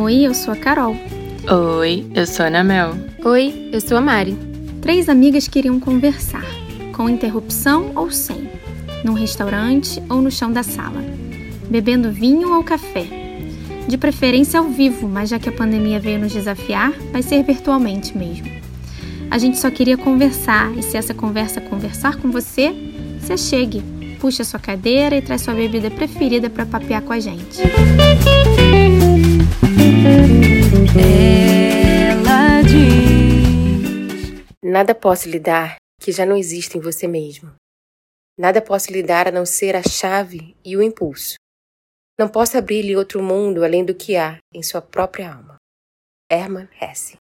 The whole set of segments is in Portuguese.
Oi, eu sou a Carol. Oi, eu sou a Ana Mel. Oi, eu sou a Mari. Três amigas queriam conversar, com interrupção ou sem, num restaurante ou no chão da sala, bebendo vinho ou café. De preferência ao vivo, mas já que a pandemia veio nos desafiar, vai ser virtualmente mesmo. A gente só queria conversar e se essa conversa conversar com você, se chegue, puxa sua cadeira e traz sua bebida preferida para papear com a gente. Ela diz: Nada posso lhe dar que já não existe em você mesmo. Nada posso lhe dar a não ser a chave e o impulso. Não posso abrir-lhe outro mundo além do que há em sua própria alma. Hermann Hesse.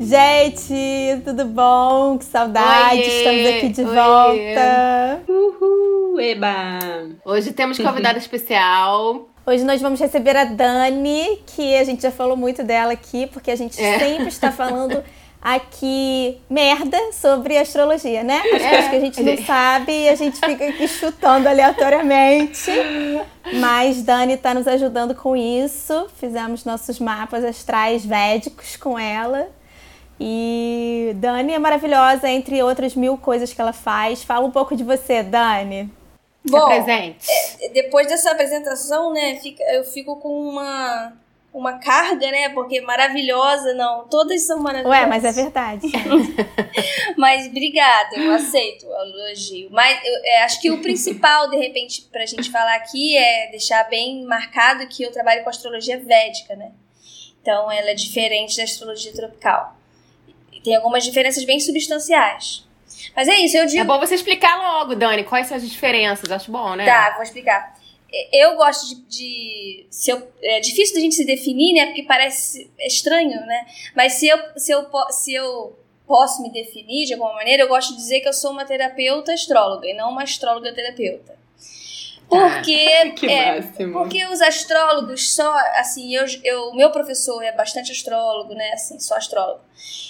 Gente, tudo bom? Que saudade, Oiê, estamos aqui de oiê. volta. Uhul, eba! Hoje temos convidada especial. Hoje nós vamos receber a Dani, que a gente já falou muito dela aqui, porque a gente É. sempre está falando aqui merda sobre astrologia, né? As É. coisas que a gente não sabe e a gente fica aqui chutando aleatoriamente. Mas Dani está nos ajudando com isso. Fizemos nossos mapas astrais védicos com ela. E Dani é maravilhosa, entre outras mil coisas que ela faz. Fala um pouco de você, Dani. Bom, presente. depois dessa apresentação, né, fica- eu fico com uma, uma carga, né, porque maravilhosa, não, todas são maravilhosas. Ué, mas é verdade. Mas obrigada, eu aceito o elogio. Mas eu é, acho que o principal, de repente, pra gente falar aqui é deixar bem marcado que eu trabalho com astrologia védica, né? Então ela é diferente da astrologia tropical. Tem algumas diferenças bem substanciais. Mas é isso, eu digo. É bom você explicar logo, Dani, quais são as diferenças. Acho bom, né? Tá, vou explicar. Eu gosto de. de- se eu, é difícil da gente se definir, né? Porque parece estranho, né? Mas se eu, se, eu, se eu posso me definir de alguma maneira, eu gosto de dizer que eu sou uma terapeuta astróloga e não uma astróloga terapeuta. Porque. Que é, máximo. porque os astrólogos só, assim, eu, eu, meu professor é bastante astrólogo, né, assim, só astrólogo.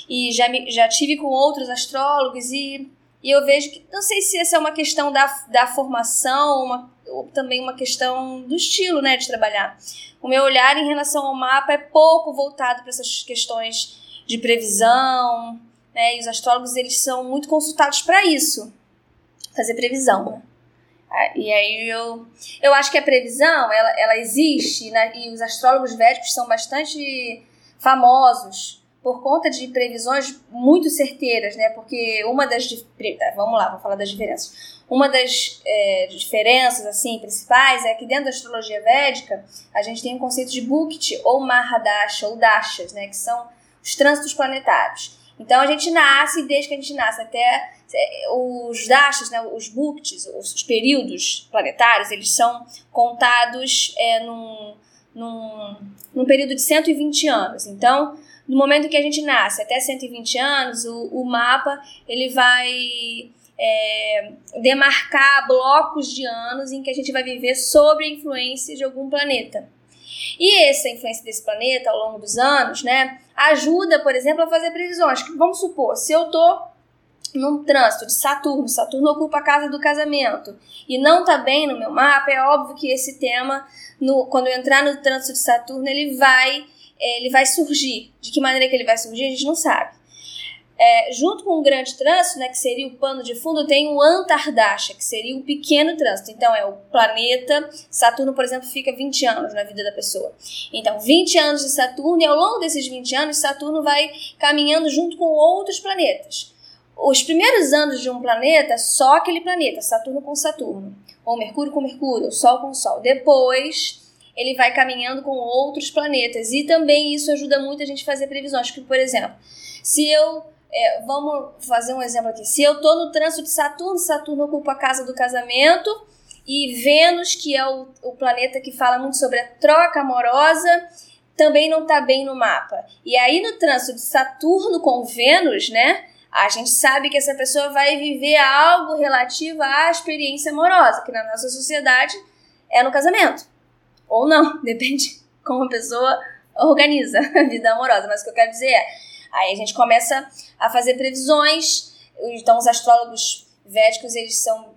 E já, me, já tive com outros astrólogos e, e eu vejo que, não sei se essa é uma questão da, da formação, uma, ou também uma questão do estilo, né, de trabalhar. O meu olhar em relação ao mapa é pouco voltado para essas questões de previsão, né, e os astrólogos, eles são muito consultados para isso, fazer previsão, né. Ah, E aí eu, eu acho que a previsão, ela, ela existe, né? e os astrólogos védicos são bastante famosos por conta de previsões muito certeiras, né? Porque uma das... tá, Vamos lá, vou falar das diferenças. Uma das é, diferenças, assim, principais é que dentro da astrologia védica, a gente tem o conceito de Bukti, ou Mahadasha, ou Dashas, né? Que são os trânsitos planetários. Então, a gente nasce, desde que a gente nasce até é, os dashas, né, os buktis, os, os períodos planetários, eles são contados é, num, num, num período de 120 anos. Então, no momento que a gente nasce até 120 anos, o, o mapa ele vai é, demarcar blocos de anos em que a gente vai viver sob a influência de algum planeta. E essa influência desse planeta ao longo dos anos, né, ajuda, por exemplo, a fazer previsões. Vamos supor, se eu tô num trânsito de Saturno, Saturno ocupa a casa do casamento e não tá bem no meu mapa, é óbvio que esse tema, no, quando eu entrar no trânsito de Saturno, ele vai, ele vai surgir. De que maneira que ele vai surgir, a gente não sabe. É, junto com o grande trânsito, né, que seria o pano de fundo, tem o Antardasha, que seria o pequeno trânsito. Então, é o planeta. Saturno, por exemplo, fica 20 anos na vida da pessoa. Então, 20 anos de Saturno, e ao longo desses 20 anos, Saturno vai caminhando junto com outros planetas. Os primeiros anos de um planeta, só aquele planeta, Saturno com Saturno, ou Mercúrio com Mercúrio, ou Sol com Sol. Depois, ele vai caminhando com outros planetas. E também isso ajuda muito a gente a fazer previsões. Que, por exemplo, se eu é, vamos fazer um exemplo aqui. Se eu estou no trânsito de Saturno, Saturno ocupa a casa do casamento, e Vênus, que é o, o planeta que fala muito sobre a troca amorosa, também não está bem no mapa. E aí, no trânsito de Saturno com Vênus, né? A gente sabe que essa pessoa vai viver algo relativo à experiência amorosa, que na nossa sociedade é no casamento. Ou não, depende como a pessoa organiza a vida amorosa. Mas o que eu quero dizer é, aí a gente começa a fazer previsões, então os astrólogos védicos, eles são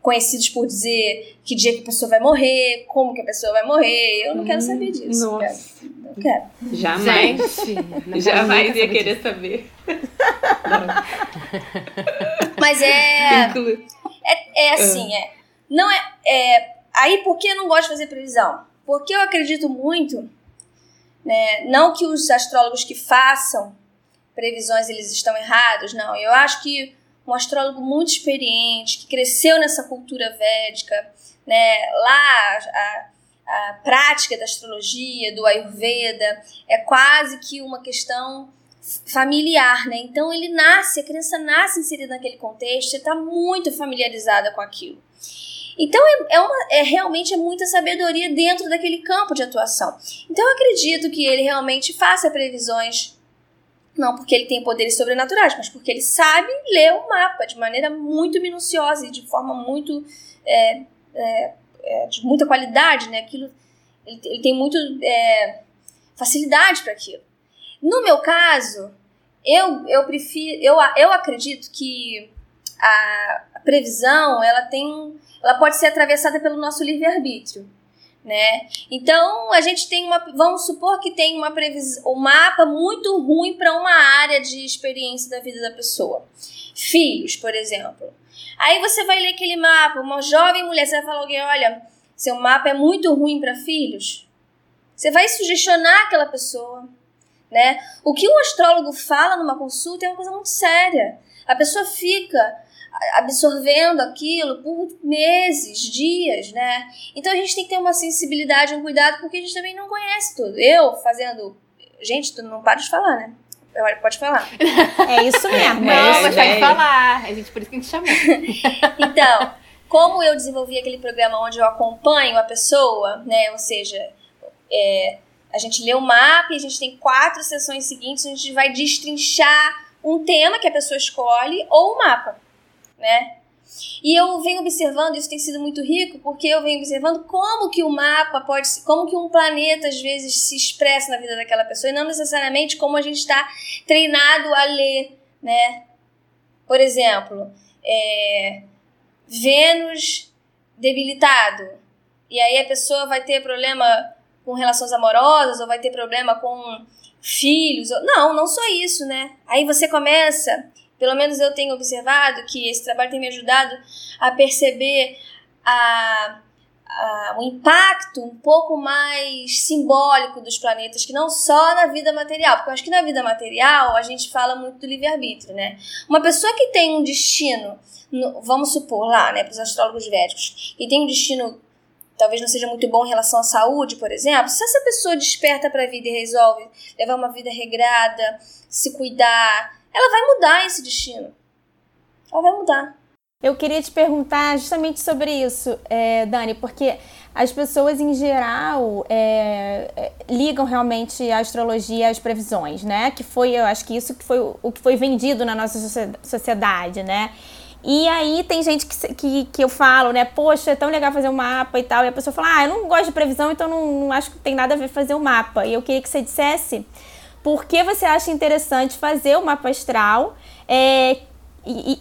conhecidos por dizer que dia que a pessoa vai morrer, como que a pessoa vai morrer. Eu não quero saber disso. Nossa. Não quero. Jamais. Gente, Jamais ia querer saber. Mas é. É, é assim, é. Não é, é. Aí por que eu não gosto de fazer previsão? Porque eu acredito muito, né? Não que os astrólogos que façam previsões eles estão errados, não. Eu acho que um astrólogo muito experiente, que cresceu nessa cultura védica, né? Lá a, a prática da astrologia, do Ayurveda, é quase que uma questão familiar, né? Então ele nasce, a criança nasce inserida naquele contexto, está muito familiarizada com aquilo. Então é, é, uma, é realmente é muita sabedoria dentro daquele campo de atuação. Então eu acredito que ele realmente faça previsões, não porque ele tem poderes sobrenaturais, mas porque ele sabe ler o mapa de maneira muito minuciosa e de forma muito é, é, é, de muita qualidade, né? Aquilo ele, ele tem muito é, facilidade para aquilo. No meu caso, eu, eu prefiro, eu, eu acredito que a, a previsão ela tem, ela pode ser atravessada pelo nosso livre arbítrio, né? Então a gente tem uma, vamos supor que tem uma previsão, um mapa muito ruim para uma área de experiência da vida da pessoa, filhos, por exemplo. Aí você vai ler aquele mapa, uma jovem mulher, você vai falar alguém, olha, seu mapa é muito ruim para filhos. Você vai sugestionar aquela pessoa né? O que um astrólogo fala numa consulta é uma coisa muito séria. A pessoa fica absorvendo aquilo por meses, dias, né? Então a gente tem que ter uma sensibilidade, um cuidado, porque a gente também não conhece tudo. Eu fazendo. Gente, tu não para de falar, né? Pode falar. É isso mesmo. Não, é mas isso. pode falar. A gente, por isso que a gente chamou. Então, como eu desenvolvi aquele programa onde eu acompanho a pessoa, né? Ou seja, é, a gente lê o mapa e a gente tem quatro sessões seguintes onde a gente vai destrinchar um tema que a pessoa escolhe ou o mapa, né? E eu venho observando, isso tem sido muito rico, porque eu venho observando como que o mapa pode, como que um planeta às vezes se expressa na vida daquela pessoa e não necessariamente como a gente está treinado a ler, né? Por exemplo, é, Vênus debilitado, e aí a pessoa vai ter problema com relações amorosas ou vai ter problema com filhos. Não, não só isso, né? Aí você começa, pelo menos eu tenho observado que esse trabalho tem me ajudado a perceber a, a, o impacto um pouco mais simbólico dos planetas, que não só na vida material, porque eu acho que na vida material a gente fala muito do livre-arbítrio, né? Uma pessoa que tem um destino, no, vamos supor lá, né, para os astrólogos védicos, que tem um destino talvez não seja muito bom em relação à saúde, por exemplo, se essa pessoa desperta para a vida e resolve levar uma vida regrada, se cuidar, ela vai mudar esse destino. Ela vai mudar. Eu queria te perguntar justamente sobre isso, é, Dani, porque as pessoas em geral é, é, ligam realmente a astrologia às previsões, né? Que foi, eu acho que isso que foi o, que foi vendido na nossa sociedade, né? E aí tem gente que, que, que eu falo, né? Poxa, é tão legal fazer um mapa e tal. E a pessoa fala, ah, eu não gosto de previsão, então não, não acho que tem nada a ver fazer um mapa. E eu queria que você dissesse por que você acha interessante fazer o mapa astral é, e,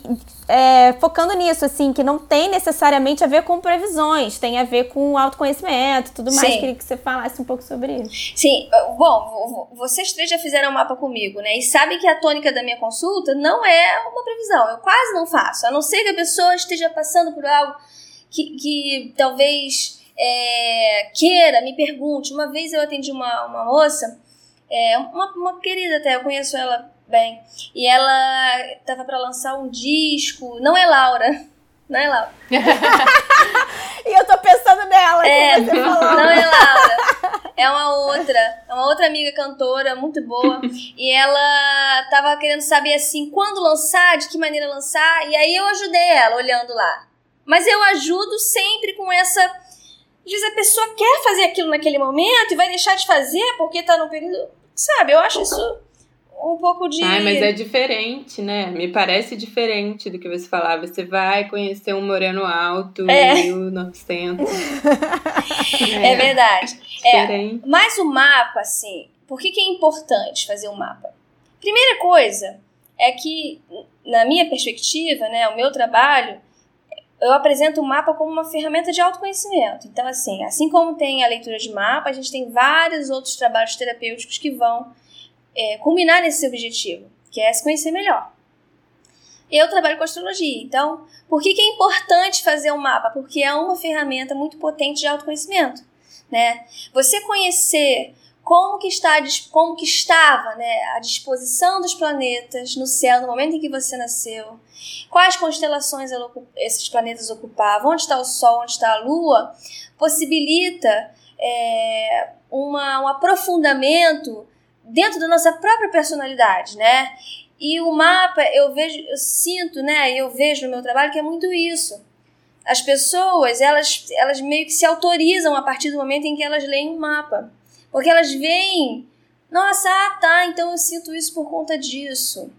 é, focando nisso, assim, que não tem necessariamente a ver com previsões, tem a ver com autoconhecimento tudo mais. Sim. Queria que você falasse um pouco sobre isso. Sim, bom, vocês três já fizeram um mapa comigo, né? E sabem que a tônica da minha consulta não é uma previsão, eu quase não faço, a não ser que a pessoa esteja passando por algo que, que talvez é, queira, me pergunte. Uma vez eu atendi uma, uma moça, é, uma, uma querida até, eu conheço ela bem. E ela tava para lançar um disco. Não é Laura. Não é Laura. e eu tô pensando nela. É, não é Laura. É uma outra. É uma outra amiga cantora, muito boa. e ela tava querendo saber assim, quando lançar, de que maneira lançar. E aí eu ajudei ela, olhando lá. Mas eu ajudo sempre com essa. Às vezes a pessoa quer fazer aquilo naquele momento e vai deixar de fazer porque tá num período. Sabe, eu acho isso um pouco de. Ai, mas é diferente, né? Me parece diferente do que você falava. Você vai conhecer um moreno alto, É. 1900. É verdade. Diferente. Mas o mapa, assim, Por que, que é importante fazer um mapa? Primeira coisa é que, na minha perspectiva, né, o meu trabalho, eu apresento o mapa como uma ferramenta de autoconhecimento. Então, assim, assim como tem a leitura de mapa, a gente tem vários outros trabalhos terapêuticos que vão é, culminar nesse objetivo, que é se conhecer melhor. Eu trabalho com astrologia, então, por que, que é importante fazer um mapa? Porque é uma ferramenta muito potente de autoconhecimento, né? Você conhecer como que está como que estava né, a disposição dos planetas no céu no momento em que você nasceu, quais constelações esses planetas ocupavam, onde está o Sol, onde está a Lua, possibilita é, uma, um aprofundamento dentro da nossa própria personalidade, né? E o mapa, eu vejo, eu sinto, né? Eu vejo no meu trabalho que é muito isso. As pessoas, elas, elas meio que se autorizam a partir do momento em que elas leem um mapa. Porque elas veem, nossa, ah, tá, então eu sinto isso por conta disso.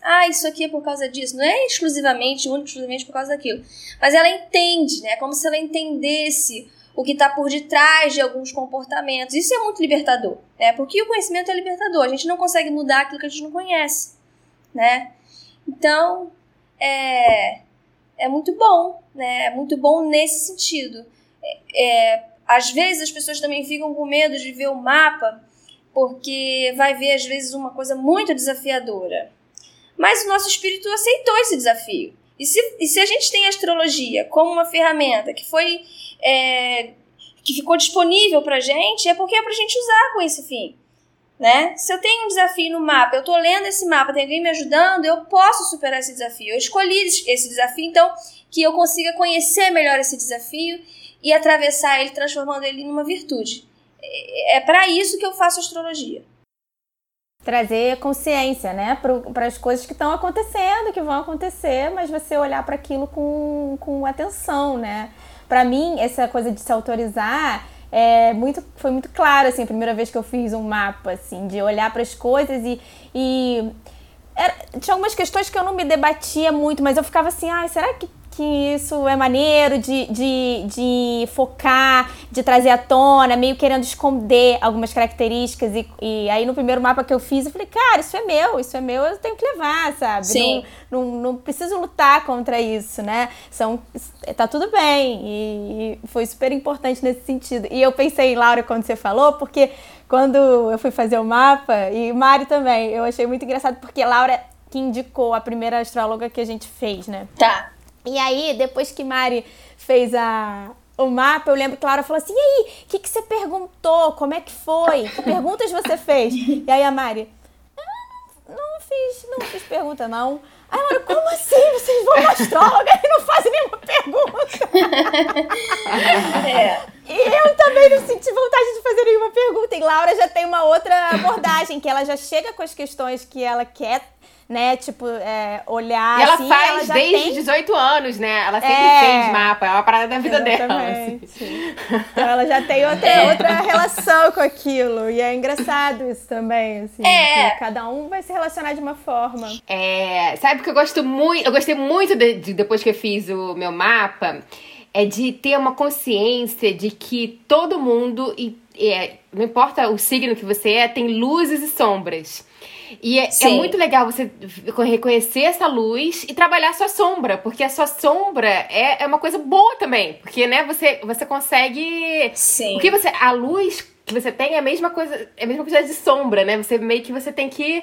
Ah, isso aqui é por causa disso. Não é exclusivamente, único, exclusivamente por causa daquilo. Mas ela entende, né? É como se ela entendesse o que está por detrás de alguns comportamentos. Isso é muito libertador, né? Porque o conhecimento é libertador. A gente não consegue mudar aquilo que a gente não conhece, né? Então, é, é muito bom, né? É muito bom nesse sentido. É, é às vezes as pessoas também ficam com medo de ver o mapa, porque vai ver às vezes uma coisa muito desafiadora. Mas o nosso espírito aceitou esse desafio. E se, e se a gente tem a astrologia como uma ferramenta que foi é, que ficou disponível para gente, é porque é para a gente usar com esse fim. Né? Se eu tenho um desafio no mapa, eu estou lendo esse mapa, tem alguém me ajudando, eu posso superar esse desafio. Eu escolhi esse desafio, então, que eu consiga conhecer melhor esse desafio e atravessar ele, transformando ele numa virtude. É, é para isso que eu faço astrologia. Trazer consciência, né, para as coisas que estão acontecendo, que vão acontecer, mas você olhar para aquilo com, com atenção, né? Para mim, essa coisa de se autorizar é muito, foi muito claro, assim, a primeira vez que eu fiz um mapa, assim, de olhar para as coisas e, e era, tinha algumas questões que eu não me debatia muito, mas eu ficava assim, ah, será que que isso é maneiro de, de, de focar, de trazer à tona, meio querendo esconder algumas características. E, e aí no primeiro mapa que eu fiz, eu falei, cara, isso é meu, isso é meu, eu tenho que levar, sabe? Sim. Não, não, não preciso lutar contra isso, né? São, tá tudo bem. E, e foi super importante nesse sentido. E eu pensei Laura quando você falou, porque quando eu fui fazer o mapa, e Mari também, eu achei muito engraçado, porque Laura que indicou a primeira astróloga que a gente fez, né? Tá. E aí, depois que Mari fez a, o mapa, eu lembro que Laura falou assim: e aí, o que, que você perguntou? Como é que foi? Que perguntas você fez? E aí a Mari, ah, não fiz, não fiz pergunta, não. Aí Laura, como assim? Vocês vão uma astróloga e não fazem nenhuma pergunta? É. E eu também não senti vontade de fazer nenhuma pergunta. E Laura já tem uma outra abordagem, que ela já chega com as questões que ela quer né, tipo, é, olhar. E ela assim, faz ela desde tem... 18 anos, né? Ela sempre É. fez mapa, é uma parada da vida dela. assim. Então ela já tem outra, outra relação com aquilo. E é engraçado isso também, assim. É. cada um vai se relacionar de uma forma. É, sabe que eu gosto muito, eu gostei muito de, de- depois que eu fiz o meu mapa, é de ter uma consciência de que todo mundo, e, é, não importa o signo que você é, tem luzes e sombras. E é, é muito legal você reconhecer essa luz e trabalhar a sua sombra, porque a sua sombra é, é uma coisa boa também, porque né, você, você consegue Sim. o que você. A luz que você tem é a mesma coisa. É a mesma coisa de sombra, né? Você meio que você tem que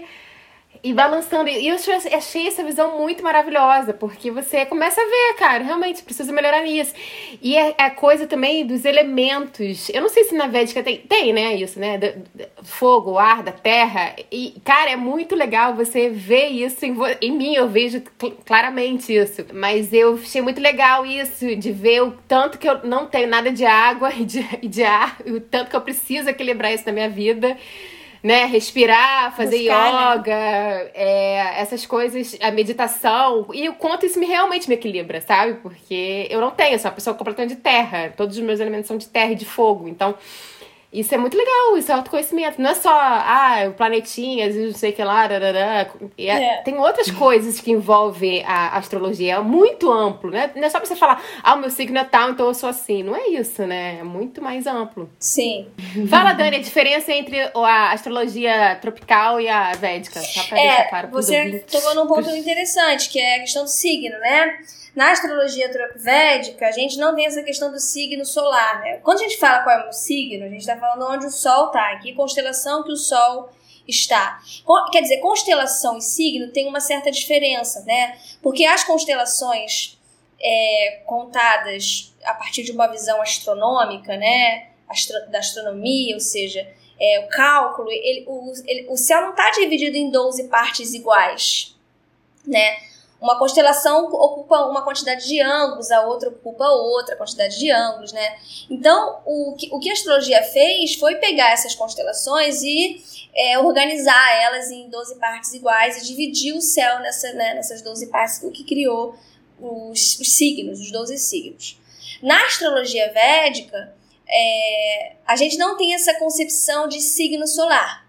ir balançando. E eu achei, essa visão muito maravilhosa, porque você começa a ver, cara, realmente preciso melhorar nisso. E é a coisa também dos elementos. Eu não sei se na Védica tem, tem, né? Isso, né? Do- do- fogo, ar, da terra. E, cara, é muito legal você ver isso em, em mim. Eu vejo cl- claramente isso. Mas eu achei muito legal isso, de ver o tanto que eu não tenho nada de água e de, e de ar, e o tanto que eu preciso equilibrar isso na minha vida né, respirar, fazer Buscar, né? yoga, é, essas coisas, a meditação, e o quanto isso me realmente me equilibra, sabe? Porque eu não tenho, eu sou uma pessoa completamente de terra, todos os meus elementos são de terra e de fogo, então Isso é muito legal, isso é autoconhecimento. Não é só, ah, planetinhas não sei o que lá, darará. É, é. tem outras coisas que envolvem a astrologia. É muito amplo, né? Não é só pra você falar, ah, o meu signo é tal, então eu sou assim. Não é isso, né? É muito mais amplo. Sim. Fala, Dani, a diferença entre a astrologia tropical e a védica. Só pra é, claro Você tocou num ponto interessante, que é a questão do signo, né? Na astrologia védica, a gente não tem essa questão do signo solar, né? Quando a gente fala qual é o signo, a gente está falando onde o Sol está, em que constelação que o Sol está. Quer dizer, constelação e signo tem uma certa diferença, né? Porque as constelações é, contadas a partir de uma visão astronômica, né? Astro da astronomia, ou seja, é, o cálculo, ele, o, ele, o céu não está dividido em 12 partes iguais, né? Uma constelação ocupa uma quantidade de ângulos, a outra ocupa outra quantidade de ângulos, né? Então, o que, o que a astrologia fez foi pegar essas constelações e é, organizar elas em 12 partes iguais e dividir o céu nessa, né, nessas 12 partes, o que criou os, os signos, os 12 signos. Na astrologia védica, é, a gente não tem essa concepção de signo solar.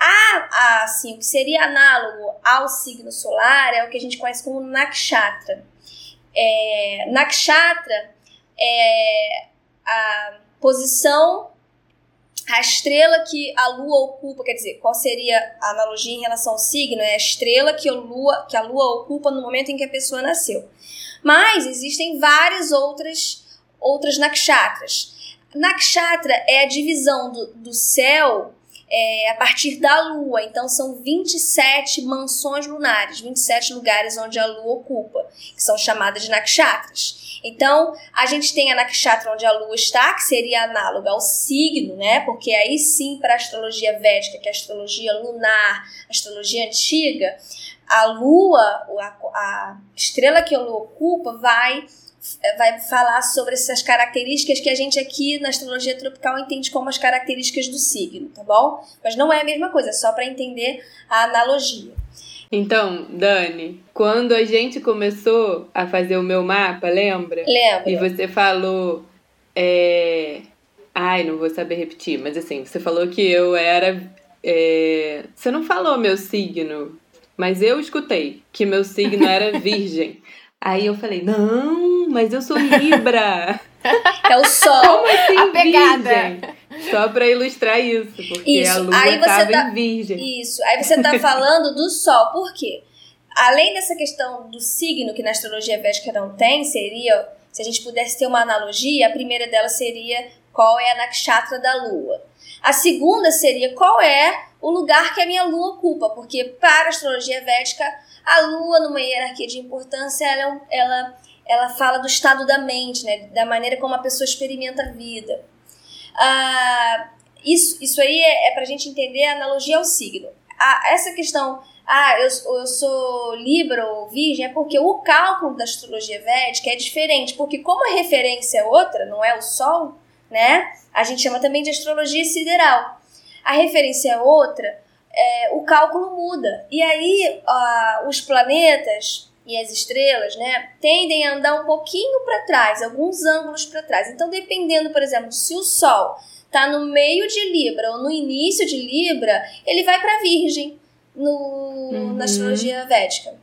A, assim, o que seria análogo ao signo solar é o que a gente conhece como nakshatra. É, nakshatra é a posição, a estrela que a lua ocupa, quer dizer, qual seria a analogia em relação ao signo? É a estrela que a lua, que a lua ocupa no momento em que a pessoa nasceu. Mas existem várias outras, outras nakshatras. Nakshatra é a divisão do, do céu é, a partir da Lua. Então, são 27 mansões lunares, 27 lugares onde a Lua ocupa, que são chamadas de nakshatras. Então, a gente tem a nakshatra onde a Lua está, que seria análoga ao signo, né? Porque aí sim, para a astrologia védica, que é a astrologia lunar, a astrologia antiga, a Lua, a, a estrela que a Lua ocupa, vai vai falar sobre essas características que a gente aqui na astrologia tropical entende como as características do signo, tá bom? Mas não é a mesma coisa, é só para entender a analogia. Então, Dani, quando a gente começou a fazer o meu mapa, lembra? Lembro. E você falou. É... Ai, não vou saber repetir, mas assim, você falou que eu era. É... Você não falou meu signo, mas eu escutei que meu signo era virgem. Aí eu falei, não, mas eu sou Libra. É o sol. Como assim, a pegada. Virgem? Só para ilustrar isso, porque isso. a lua estava tá... em virgem. Isso. Aí você tá falando do sol. Por quê? Além dessa questão do signo, que na astrologia védica não tem, seria, se a gente pudesse ter uma analogia, a primeira dela seria qual é a nakshatra da lua. A segunda seria qual é o lugar que a minha lua ocupa, porque para a astrologia védica a lua, numa hierarquia de importância, ela, é ela, ela fala do estado da mente, né? da maneira como a pessoa experimenta a vida. Ah, isso, isso aí é, é para a gente entender a analogia ao signo. Ah, essa questão, ah, eu, eu sou Libra ou Virgem, é porque o cálculo da astrologia védica é diferente, porque como a referência é outra, não é o Sol, né? A gente chama também de astrologia sideral. A referência é outra, é, o cálculo muda. E aí uh, os planetas e as estrelas, né, tendem a andar um pouquinho para trás, alguns ângulos para trás. Então, dependendo, por exemplo, se o Sol está no meio de Libra ou no início de Libra, ele vai para Virgem no, uhum. na astrologia védica.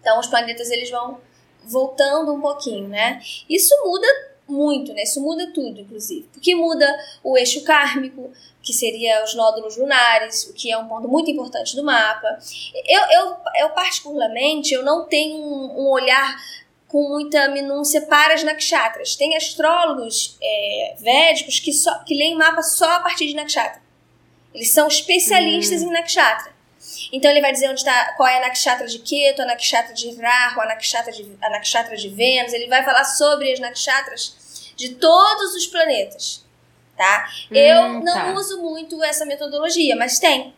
Então, os planetas eles vão voltando um pouquinho, né? Isso muda muito, né? Isso muda tudo, inclusive. Porque muda o eixo kármico, que seria os nódulos lunares, o que é um ponto muito importante do mapa. Eu, eu, eu particularmente, eu não tenho um, um olhar com muita minúcia para as nakshatras. Tem astrólogos é, védicos que, só, que leem mapa só a partir de nakshatra. Eles são especialistas uhum. em nakshatra. Então ele vai dizer onde está, qual é a nakshatra de Ketu, a nakshatra de Rahu, a nakshatra de, a nakshatra de Vênus. Ele vai falar sobre as nakshatras de todos os planetas tá? Hum, eu não tá. uso muito essa metodologia, mas tem.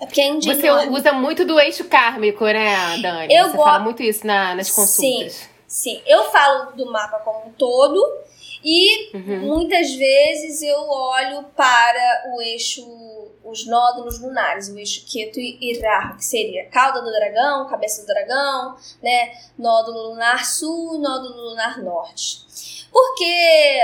É porque é Você usa muito do eixo kármico, né, Dani? Eu Você fala muito isso na, nas consultas. Sim, sim. Eu falo do mapa como um todo e uhum. muitas vezes eu olho para o eixo, os nódulos lunares, o eixo Ketu e Rahu, que seria cauda do dragão, cabeça do dragão, né? Nódulo lunar sul, nódulo lunar norte. Porque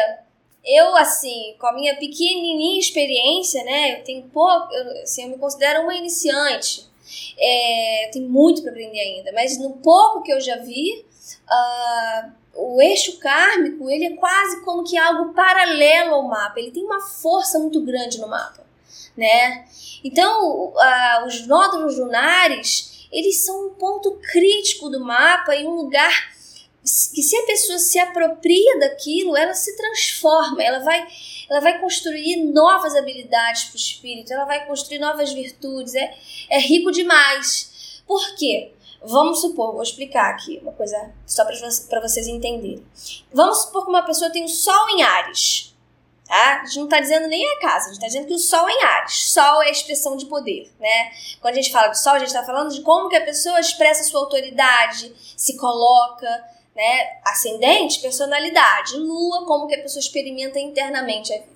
eu, assim, com a minha pequenininha experiência, né, eu tenho pouco, eu, assim, eu me considero uma iniciante. É, tem muito para aprender ainda, mas no pouco que eu já vi, uh, o eixo kármico, ele é quase como que algo paralelo ao mapa. Ele tem uma força muito grande no mapa, né? Então, os nódulos lunares, eles são um ponto crítico do mapa e um lugar que se a pessoa se apropria daquilo, ela se transforma, ela vai, ela vai construir novas habilidades para o espírito, ela vai construir novas virtudes, é, é rico demais. Por quê? Vamos supor, vou explicar aqui uma coisa só para vocês entenderem. Vamos supor que uma pessoa tem o Sol em Ares. Tá? A gente não está dizendo nem a casa, a gente está dizendo que o Sol é em Ares. Sol é a expressão de poder, né? Quando a gente fala de Sol, a gente está falando de como que a pessoa expressa sua autoridade, se coloca, né? Ascendente, personalidade. Lua, como que a pessoa experimenta internamente a vida.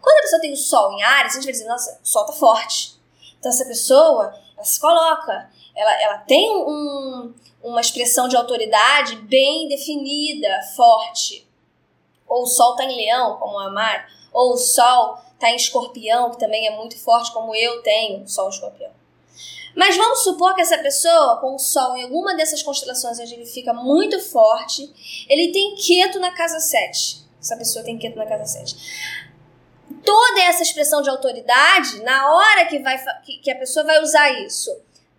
Quando a pessoa tem o Sol em Ares, a gente vai dizer, nossa, o Sol tá forte. Então essa pessoa, ela se coloca, ela, ela tem um, uma expressão de autoridade bem definida, forte. Ou o Sol tá em Leão, como a Mar, ou o Sol tá em Escorpião, que também é muito forte, como eu tenho, Sol Escorpião. Mas vamos supor que essa pessoa, com o Sol em alguma dessas constelações onde ele fica muito forte, ele tem Queto na casa 7. Essa pessoa tem Queto na casa 7. Toda essa expressão de autoridade, na hora que, vai, que a pessoa vai usar isso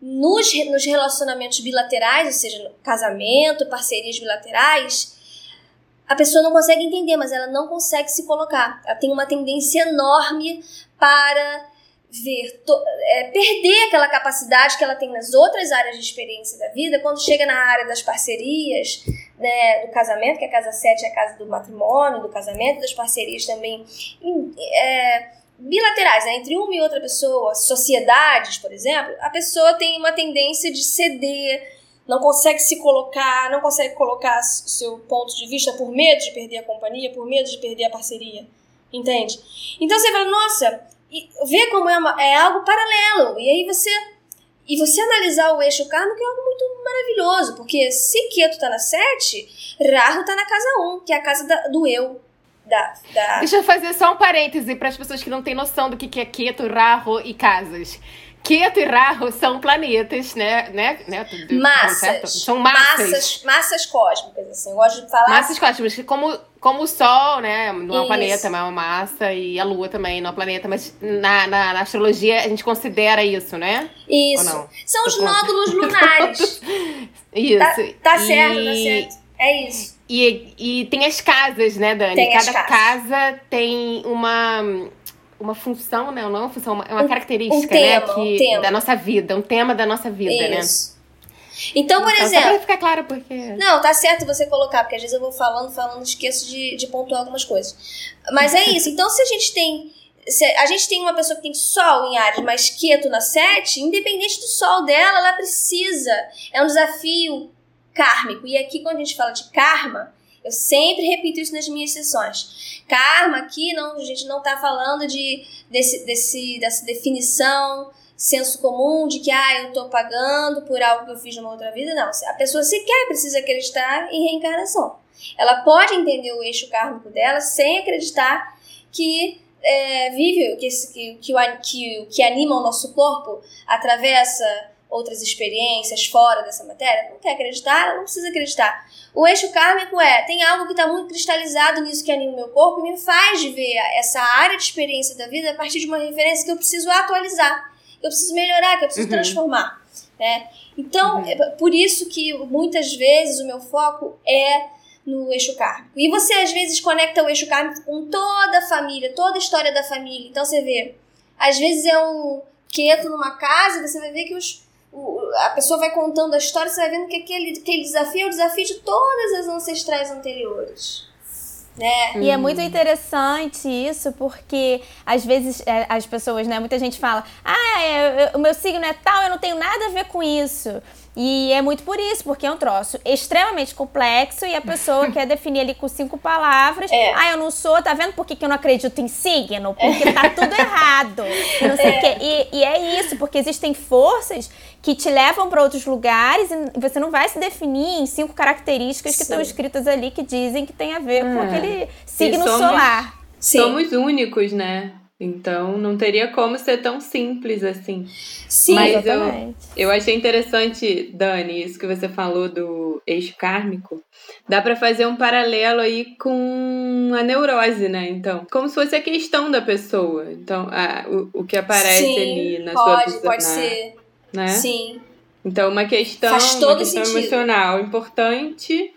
nos, nos relacionamentos bilaterais, ou seja, casamento, parcerias bilaterais, a pessoa não consegue entender, mas ela não consegue se colocar. Ela tem uma tendência enorme para ver, é, perder aquela capacidade que ela tem nas outras áreas de experiência da vida, quando chega na área das parcerias, né, do casamento, que a casa 7 é a casa do matrimônio, do casamento, das parcerias também é, bilaterais, né, entre uma e outra pessoa, sociedades, por exemplo, a pessoa tem uma tendência de ceder, não consegue se colocar, não consegue colocar seu ponto de vista por medo de perder a companhia, por medo de perder a parceria. Entende? Então você fala, nossa, ver como é, uma, é algo paralelo. E aí você. E você analisar o eixo kármico é algo muito maravilhoso, porque se Keto tá na 7, Rahu tá na casa 1, que é a casa da, do eu. Da, da... Deixa eu fazer só um parêntese para as pessoas que não têm noção do que é Keto, Rahu e casas. Keto e Rahu são planetas, né? né, né massas. São massas. massas. Massas cósmicas, assim. Eu gosto de falar. Massas cósmicas, como, como o Sol, né? Não é um planeta, mas é uma massa. E a Lua também não é um planeta. Mas na, na, na astrologia a gente considera isso, né? Isso. São os nódulos lunares. isso. Tá, tá certo, tá certo. É isso. E, e tem as casas, né, Dani? Tem Cada casa tem uma uma função, né? Não é uma função, é uma um, característica, um tema, né? Que, um tema. Da nossa vida, um tema da nossa vida, né? Isso. né? Então, por então, exemplo. Só pra ficar claro, porque. Não, tá certo você colocar, porque às vezes eu vou falando, falando, esqueço de, de pontuar algumas coisas. Mas é isso. Então, se a gente tem. Se a gente tem uma pessoa que tem sol em Ares, mas quieto na 7, independente do sol dela, ela precisa. É um desafio kármico. E aqui, quando a gente fala de karma, eu sempre repito isso nas minhas sessões. Karma aqui, não, a gente não está falando de, desse, desse, dessa definição, senso comum de que ah, eu estou pagando por algo que eu fiz numa outra vida. Não, a pessoa sequer precisa acreditar em reencarnação. Ela pode entender o eixo kármico dela sem acreditar que é, vive, que, que, que, o, que, que anima o nosso corpo atravessa outras experiências fora dessa matéria. Não quer acreditar, não precisa acreditar. O eixo kármico é, tem algo que está muito cristalizado nisso que anima o meu corpo e me faz ver essa área de experiência da vida a partir de uma referência que eu preciso atualizar, que eu preciso melhorar, que eu preciso uhum. transformar. Né? Então, uhum. é por isso que muitas vezes o meu foco é no eixo kármico. E você às vezes conecta o eixo kármico com toda a família, toda a história da família. Então você vê, às vezes é um quieto numa casa, você vai ver que os a pessoa vai contando a história, você vai vendo que aquele, aquele desafio é o desafio de todas as ancestrais anteriores. Né? E é muito interessante isso, porque às vezes é, as pessoas, né? Muita gente fala, ah, é, o meu signo é tal, eu não tenho nada a ver com isso. E é muito por isso, porque é um troço extremamente complexo e a pessoa quer definir ali com cinco palavras. É. Ah, eu não sou, tá vendo por que, que eu não acredito em signo? Porque tá tudo errado. Não sei é. o quê. E, e é isso, porque existem forças que te levam para outros lugares e você não vai se definir em cinco características Sim. que estão escritas ali que dizem que tem a ver com aquele aquele signo somos- solar. Sim, Somos únicos, né? Então não teria como ser tão simples assim. sim. Mas eu, Exatamente. eu achei interessante, Dani, isso que você falou do eixo kármico. Dá pra fazer um paralelo aí com a neurose, né? Então, como se fosse a questão da pessoa. Então, a- o, o que aparece Sim, ali na sua pode, pode na- ser. né? Sim. Então, uma questão, uma questão sentido. emocional importante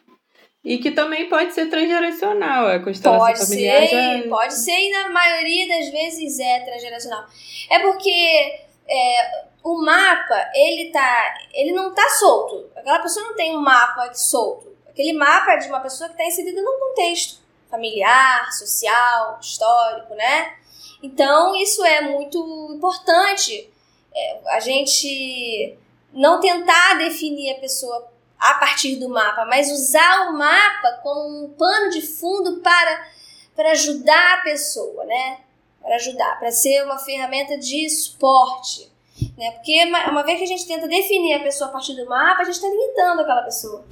e que também pode ser transgeracional. A constelação Pode familiar ser, já... pode ser, e na maioria das vezes é transgeracional. É porque é, o mapa, ele tá. Ele não tá solto. Aquela pessoa não tem um mapa solto. Aquele mapa é de uma pessoa que está inserida num contexto familiar, social, histórico, né? Então, isso é muito importante. É, a gente não tentar definir a pessoa a partir do mapa, mas usar o mapa como um pano de fundo para, para ajudar a pessoa, né? Para ajudar, para ser uma ferramenta de suporte. Né? Porque uma uma vez que a gente tenta definir a pessoa a partir do mapa, a gente está limitando aquela pessoa.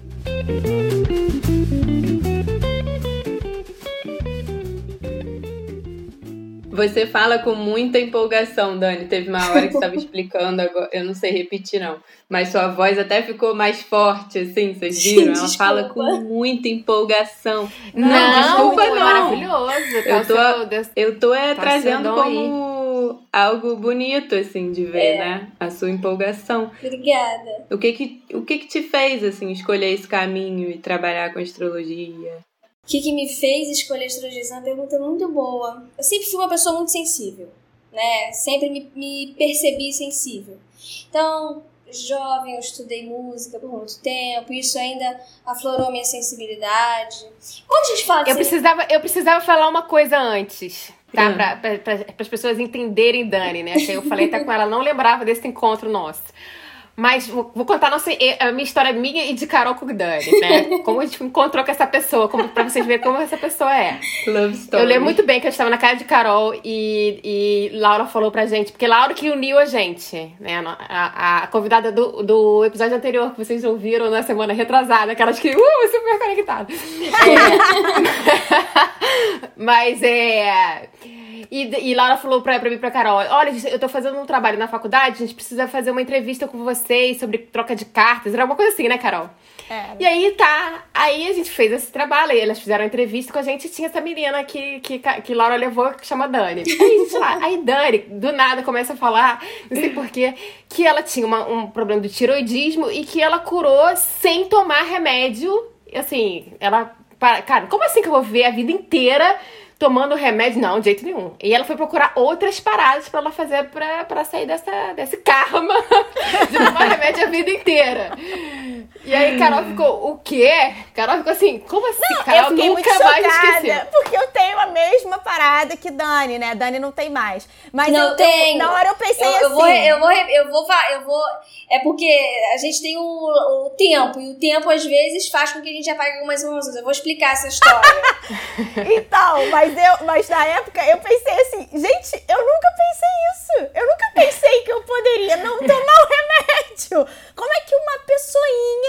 Você fala com muita empolgação, Dani. Teve uma hora que você estava explicando, agora, eu não sei repetir não, mas sua voz até ficou mais forte, assim, vocês viram? Ela Desculpa. fala com muita empolgação. Não, desculpa foi não. maravilhoso. Tá Eu tô- seu- Eu tô é, Tá trazendo aí. como algo bonito, assim, de ver, É. né? A sua empolgação. Obrigada. O que que, o que que te fez, assim, escolher esse caminho e trabalhar com astrologia? O que, que me fez escolher astrologia? Essa é uma pergunta muito boa. Eu sempre fui uma pessoa muito sensível, né? Sempre me, me percebi sensível. Então, jovem, eu estudei música por muito tempo, isso ainda aflorou minha sensibilidade. Quando a gente fala de Eu precisava, eu precisava falar uma coisa antes, tá? Hum. Pra, pra, pra, as pessoas entenderem Dani, né? Que eu falei até com ela, não lembrava desse encontro nosso. Mas vou, vou contar a, nossa, a minha história minha e de Carol com Dani, né? Como a gente encontrou com essa pessoa, como, pra vocês verem como essa pessoa é. Love Story. Eu lembro muito bem que eu estava na casa de Carol e, e Laura falou pra gente, porque Laura que uniu a gente, né? A, a convidada do, do episódio anterior que vocês ouviram na semana retrasada, aquelas que, uh, super conectadas. É. Mas é. E, e Laura falou pra, pra mim e pra Carol: Olha, eu tô fazendo um trabalho na faculdade, a gente precisa fazer uma entrevista com vocês sobre troca de cartas. Era uma coisa assim, né, Carol? É. E aí tá. Aí a gente fez esse trabalho, aí elas fizeram a entrevista com a gente e tinha essa menina que, que, que Laura levou, que chama Dani. Aí, gente lá, aí Dani, do nada, começa a falar, não sei porquê, que ela tinha uma- um problema de tiroidismo e que ela curou sem tomar remédio. Assim, ela. Cara, como assim que eu vou ver a vida inteira tomando remédio? Não, de jeito nenhum. E ela foi procurar outras paradas pra ela fazer pra sair dessa, desse karma de tomar remédio a vida inteira. E aí Carol ficou, o quê? Carol ficou assim, como assim? eu Carol fiquei muito nunca mais esqueceu. porque eu tenho a mesma parada que Dani, né? Dani não tem mais. Mas Não eu, eu- tenho. na hora eu pensei Eu, assim. eu vou, eu vou, eu vou, eu vou. É porque a gente tem o, o tempo, e o tempo às vezes faz com que a gente apague algumas informações. Eu vou explicar essa história. Então, mas eu, mas na época eu pensei assim, gente, eu nunca pensei isso. Eu nunca pensei que eu poderia não tomar o remédio. Como é que uma pessoinha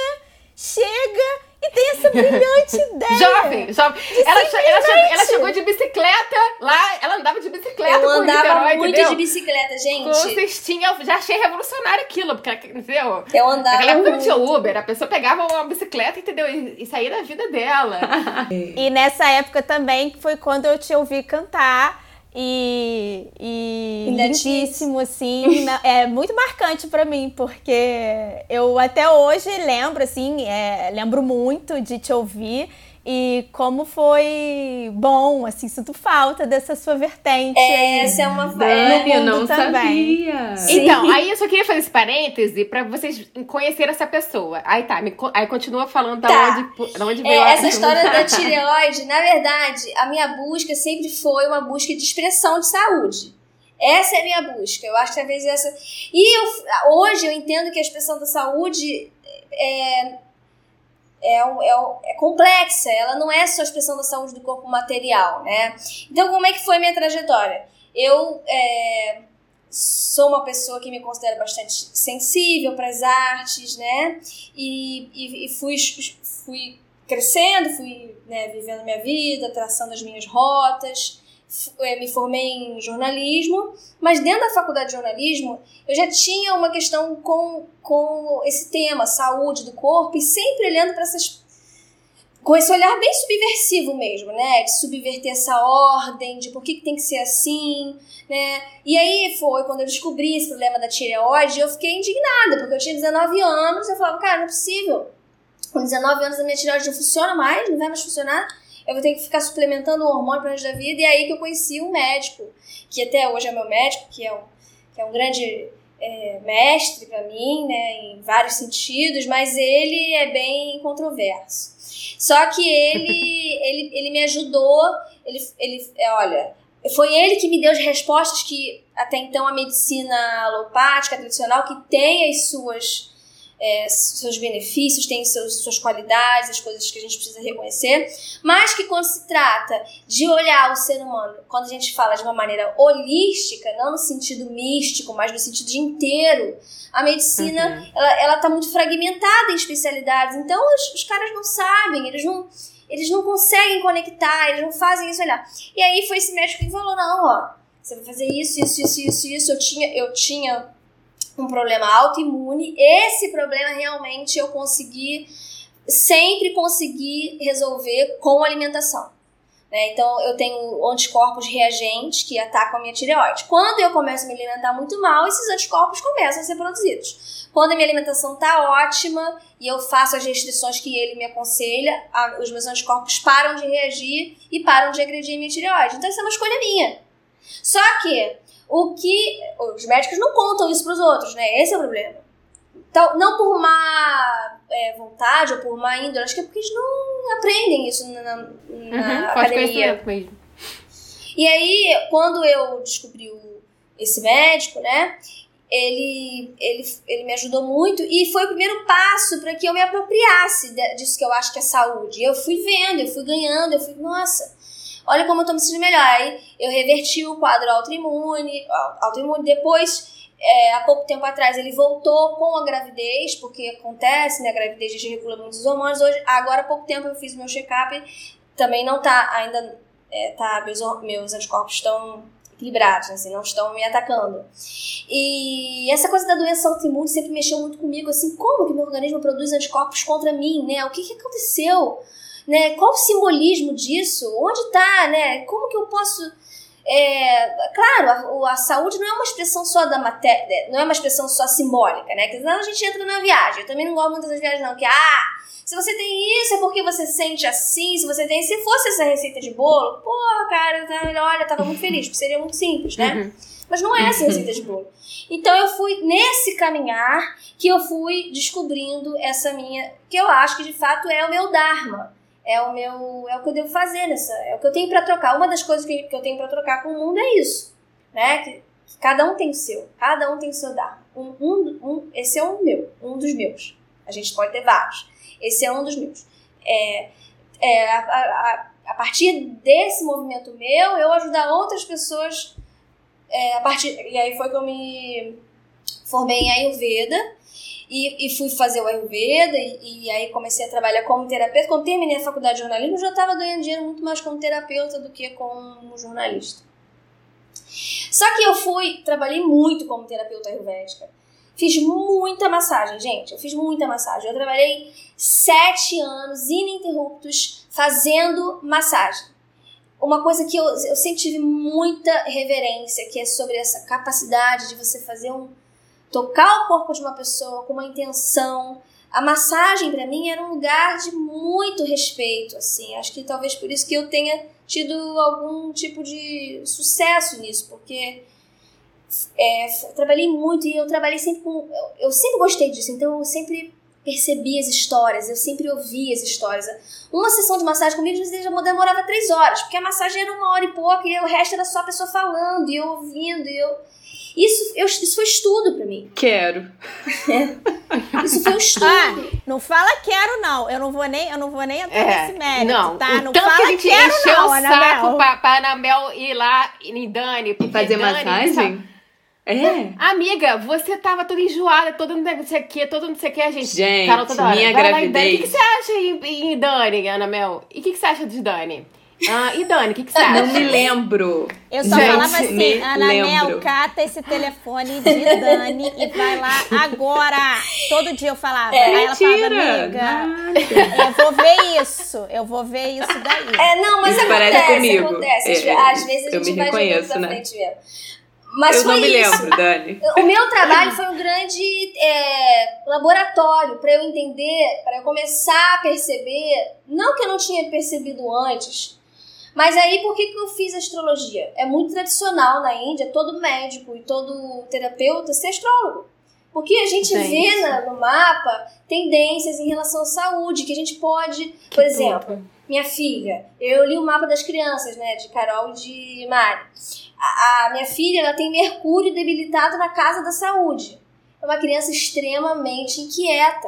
chega e tem essa brilhante ideia? Jovem, jovem. Ela, che- ela, chegou, ela chegou de bicicleta lá, ela andava de bicicleta eu por andava Niterói, muito entendeu? de bicicleta, Com gente. cestinha, eu já achei revolucionário aquilo, porque, entendeu? Eu andava Naquela época não muito. tinha Uber, a pessoa pegava uma bicicleta, entendeu? E, e saía da vida dela. E nessa época também foi quando eu te ouvi cantar. E, e lindíssimo, assim, na- é muito marcante pra mim, porque eu até hoje lembro, assim, é, lembro muito de te ouvir e como foi bom, assim, sinto falta dessa sua vertente. aí. Essa é uma. Dani, é, eu não mundo também. sabia. Sim. Então, aí eu só queria fazer esse parêntese pra vocês conhecerem essa pessoa. Aí tá, me aí continua falando da Tá. onde, da onde É, veio a essa história da tireoide, na verdade, a minha busca sempre foi uma busca de expressão de saúde. Essa é a minha busca. Eu acho que talvez essa. E eu, hoje eu entendo que a expressão da saúde é, é, é, é complexa. Ela não é só a expressão da saúde do corpo material, né? Então, como é que foi minha trajetória? Eu é, sou uma pessoa que me considero bastante sensível para as artes, né? E, e, e fui, fui crescendo, fui né, vivendo minha vida, traçando as minhas rotas, me formei em jornalismo, mas dentro da faculdade de jornalismo eu já tinha uma questão com, com esse tema, saúde do corpo, e sempre olhando para essas com esse olhar bem subversivo mesmo, né? De subverter essa ordem, de por que, que tem que ser assim, né? E aí foi quando eu descobri esse problema da tireoide, eu fiquei indignada, porque eu tinha 19 anos, eu falava, cara, não é possível. Com 19 anos a minha tireoide não funciona mais, não vai mais funcionar. Eu vou ter que ficar suplementando o hormônio para resto da vida. E aí que eu conheci um médico, que até hoje é meu médico, que é um, que é um grande é, mestre para mim, né, em vários sentidos, mas ele é bem controverso. Só que ele, ele, ele me ajudou, ele, ele, é, olha, foi ele que me deu as respostas que até então a medicina alopática tradicional, que tem as suas é, seus benefícios, tem seus, suas qualidades, as coisas que a gente precisa reconhecer, mas que quando se trata de olhar o ser humano, quando a gente fala de uma maneira holística, não no sentido místico, mas no sentido de inteiro, a medicina uhum. ela, ela tá muito fragmentada em especialidades, então os, os caras não sabem, eles não eles não conseguem conectar, eles não fazem isso olhar. E aí foi esse médico que falou: não, ó, você vai fazer isso, isso, isso, isso, isso. Eu tinha, eu tinha um problema autoimune. Esse problema realmente eu consegui, sempre consegui resolver com alimentação. Né? Então eu tenho anticorpos reagentes que atacam a minha tireoide. Quando eu começo a me alimentar muito mal, esses anticorpos começam a ser produzidos. Quando a minha alimentação está ótima e eu faço as restrições que ele me aconselha, os meus anticorpos param de reagir e param de agredir a minha tireoide. Então isso é uma escolha minha. Só que o que os médicos não contam isso para os outros, né? Esse é o problema. Então, não por má é, vontade ou por má índole, acho que é porque eles não aprendem isso na, na uhum, academia. Mesmo. E aí, quando eu descobri o, esse médico, né? Ele, ele, ele me ajudou muito e foi o primeiro passo para que eu me apropriasse disso que eu acho que é saúde. Eu fui vendo, eu fui ganhando, eu fui, nossa, olha como eu tô me sentindo melhor. Aí eu reverti o quadro autoimune, autoimune depois. É, há pouco tempo atrás ele voltou com a gravidez, porque acontece, né? A gravidez desregula muitos hormônios. Hoje, agora há pouco tempo eu fiz meu check-up, também não tá ainda. É, tá, meus, meus anticorpos estão equilibrados, assim, não estão me atacando. E essa coisa da doença autoimune sempre mexeu muito comigo, assim, como que meu organismo produz anticorpos contra mim, né? O que que aconteceu? Né? Qual o simbolismo disso? Onde está, né? Como que eu posso é, claro, a, a, saúde não é uma expressão só da matéria, né? não é uma expressão só simbólica, né? Que senão a gente entra na viagem. Eu também não gosto muito das viagens, não. Que, ah, se você tem isso é porque você sente assim, se você tem. Se fosse essa receita de bolo, pô, cara, tá, olha, eu tava muito feliz, porque seria muito simples, né? Uhum. Mas não é essa receita de bolo. Então eu fui nesse caminhar que eu fui descobrindo essa minha. que eu acho que de fato é o meu Dharma é o meu é o que eu devo fazer nessa é o que eu tenho para trocar. Uma das coisas que, que eu tenho para trocar com o mundo é isso né? Que, que, cada um tem o seu cada um tem o seu dar. Um, um, um, esse é um meu um dos meus. A gente pode ter vários. Esse é um dos meus. É, é a, a, a partir desse movimento meu eu ajudar outras pessoas é, a partir e aí foi que eu me formei em Ayurveda e, e fui fazer o Ayurveda e, e aí comecei a trabalhar como terapeuta. Quando terminei a faculdade de jornalismo, já estava ganhando dinheiro muito mais como terapeuta do que como jornalista. Só que eu fui, trabalhei muito como terapeuta ayurvédica. Fiz muita massagem, gente. Eu fiz muita massagem. Eu trabalhei sete anos ininterruptos fazendo massagem. Uma coisa que eu, eu sempre tive muita reverência, que é sobre essa capacidade de você fazer um, tocar o corpo de uma pessoa com uma intenção. A massagem para mim era um lugar de muito respeito, assim. Acho que talvez por isso que eu tenha tido algum tipo de sucesso nisso, porque é, trabalhei muito e eu trabalhei sempre com. Eu, eu, sempre gostei disso, então eu sempre percebi as histórias, eu sempre ouvi as histórias. Uma sessão de massagem comigo às vezes demorava três horas, porque a massagem era uma hora e pouco e o resto era só a pessoa falando e eu ouvindo e eu. Isso, eu, isso foi estudo para mim. Quero. É. Isso foi um estudo. Ah, não fala quero, não. Eu não vou nem, eu não vou nem entrar é, nesse mérito, não, tá? Não tanto fala que a gente quero, encheu não, o saco pra, pra Anabel ir lá em Dani. E fazer Dani, massagem? É. Amiga, você tava toda enjoada, toda não sei o que, toda não sei o que, a gente. Gente, Carol toda hora. minha Vai Dani. O gravidez. que, que você acha em, em Dani, Ana Mel? E o que, que você acha de Dani? Ah, e Dani, o que, que você acha? Não me lembro. Eu só Gente, falava assim, me Ananel, lembro. cata esse telefone de Dani e vai lá agora. Todo dia eu falava. É, Aí ela falava, Mentira. amiga, eu vou ver isso. Eu vou ver isso daí. É, não, mas Isso acontece, parece comigo. acontece. É, Às vezes a eu gente me vai jogando reconheço, pra né? frente mesmo. Mas eu foi não me isso. lembro, Dani. O meu trabalho foi um grande é, laboratório para eu entender, para eu começar a perceber, não que eu não tinha percebido antes, mas aí por que, que eu fiz astrologia? É muito tradicional na Índia, todo médico e todo terapeuta ser astrólogo. Porque a gente Gente. vê na- no mapa tendências em relação à saúde, que a gente pode, por exemplo, minha filha, eu li o mapa das crianças, né, de Carol e de Mari. A, a minha filha, ela tem Mercúrio debilitado na casa da saúde. É uma criança extremamente inquieta.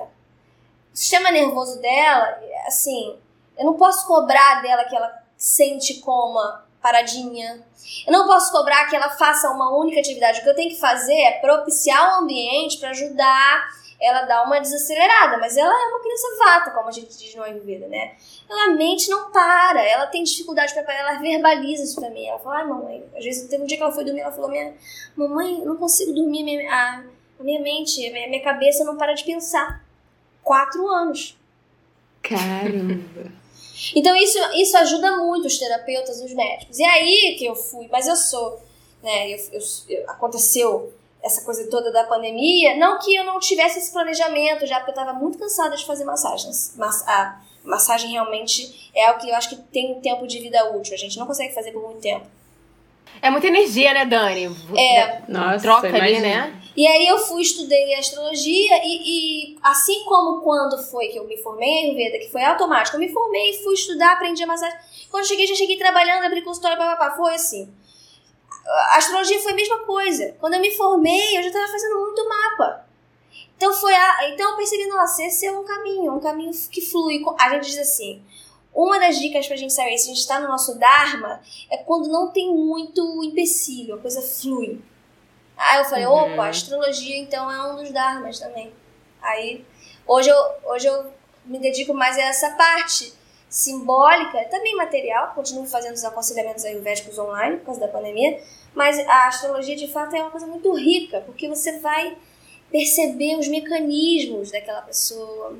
O sistema nervoso dela, assim, eu não posso cobrar dela que ela sente coma paradinha. Eu não posso cobrar que ela faça uma única atividade. O que eu tenho que fazer é propiciar o ambiente para ajudar ela a dar uma desacelerada. Mas ela é uma criança vata, como a gente diz no Ayurveda, né? Ela mente não para, ela tem dificuldade para parar, ela verbaliza isso pra mim. Ela fala, ai mamãe, às vezes teve um dia que ela foi dormir, ela falou, minha mamãe, eu não consigo dormir, minha, a, a minha mente, a minha, minha cabeça não para de pensar. Quatro anos. Caramba. Então isso, isso ajuda muito os terapeutas os médicos. E aí que eu fui, mas eu sou, né, eu, eu- eu- aconteceu essa coisa toda da pandemia, não que eu não tivesse esse planejamento já, porque eu tava muito cansada de fazer massagens. Mas a massagem realmente é o que eu acho que tem um tempo de vida útil, a gente não consegue fazer por muito tempo. É muita energia, né, Dani? É. Nossa, Troca ali, né? E aí eu fui, estudei astrologia e, e assim como quando foi que eu me formei em Ayurveda, que foi automático, eu me formei, fui estudar, aprendi a massagem. Quando eu cheguei, já cheguei trabalhando, abri consultório, papapá, foi assim. A astrologia foi a mesma coisa. Quando eu me formei, eu já estava fazendo muito mapa. Então foi a, então eu percebi, nossa, esse é um caminho, um caminho que flui. A gente diz assim, uma das dicas pra gente saber se a gente está no nosso Dharma é quando não tem muito empecilho, a coisa flui. Aí eu falei, Uhum. opa, astrologia então é um dos dharmas também. Aí, hoje eu, hoje eu me dedico mais a essa parte simbólica, também material, continuo fazendo os aconselhamentos ayurvédicos online por causa da pandemia, mas a astrologia de fato é uma coisa muito rica, porque você vai perceber os mecanismos daquela pessoa.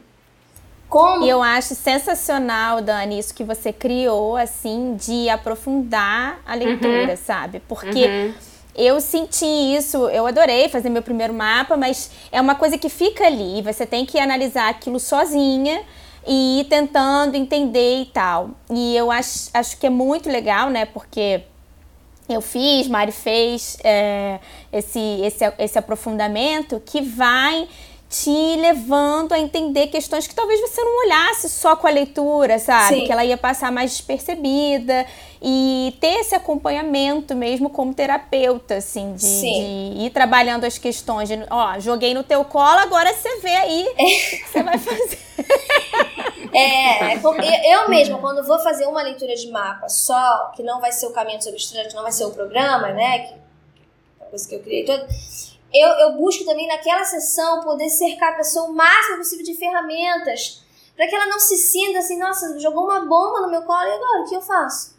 Como E eu acho sensacional, Dani, isso que você criou, assim, de aprofundar a leitura, sabe? Porque Uhum. eu senti isso, eu adorei fazer meu primeiro mapa, mas é uma coisa que fica ali. Você tem que analisar aquilo sozinha e ir tentando entender e tal. E eu acho, acho que é muito legal, né? Porque eu fiz, Mari fez é, esse, esse, esse aprofundamento que vai te levando a entender questões que talvez você não olhasse só com a leitura, sabe? Sim. Que ela ia passar mais despercebida e ter esse acompanhamento mesmo como terapeuta, assim, de, de ir trabalhando as questões. De, ó, joguei no teu colo, agora você vê aí o que você vai fazer. É, é como- eu, eu mesma, quando vou fazer uma leitura de mapa só, que não vai ser o caminho sobre estrela, que não vai ser o programa, né? Que, a coisa que eu criei toda. Eu, eu busco também naquela sessão poder cercar a pessoa o máximo possível de ferramentas para que ela não se sinta assim, nossa, jogou uma bomba no meu colo e agora o que eu faço?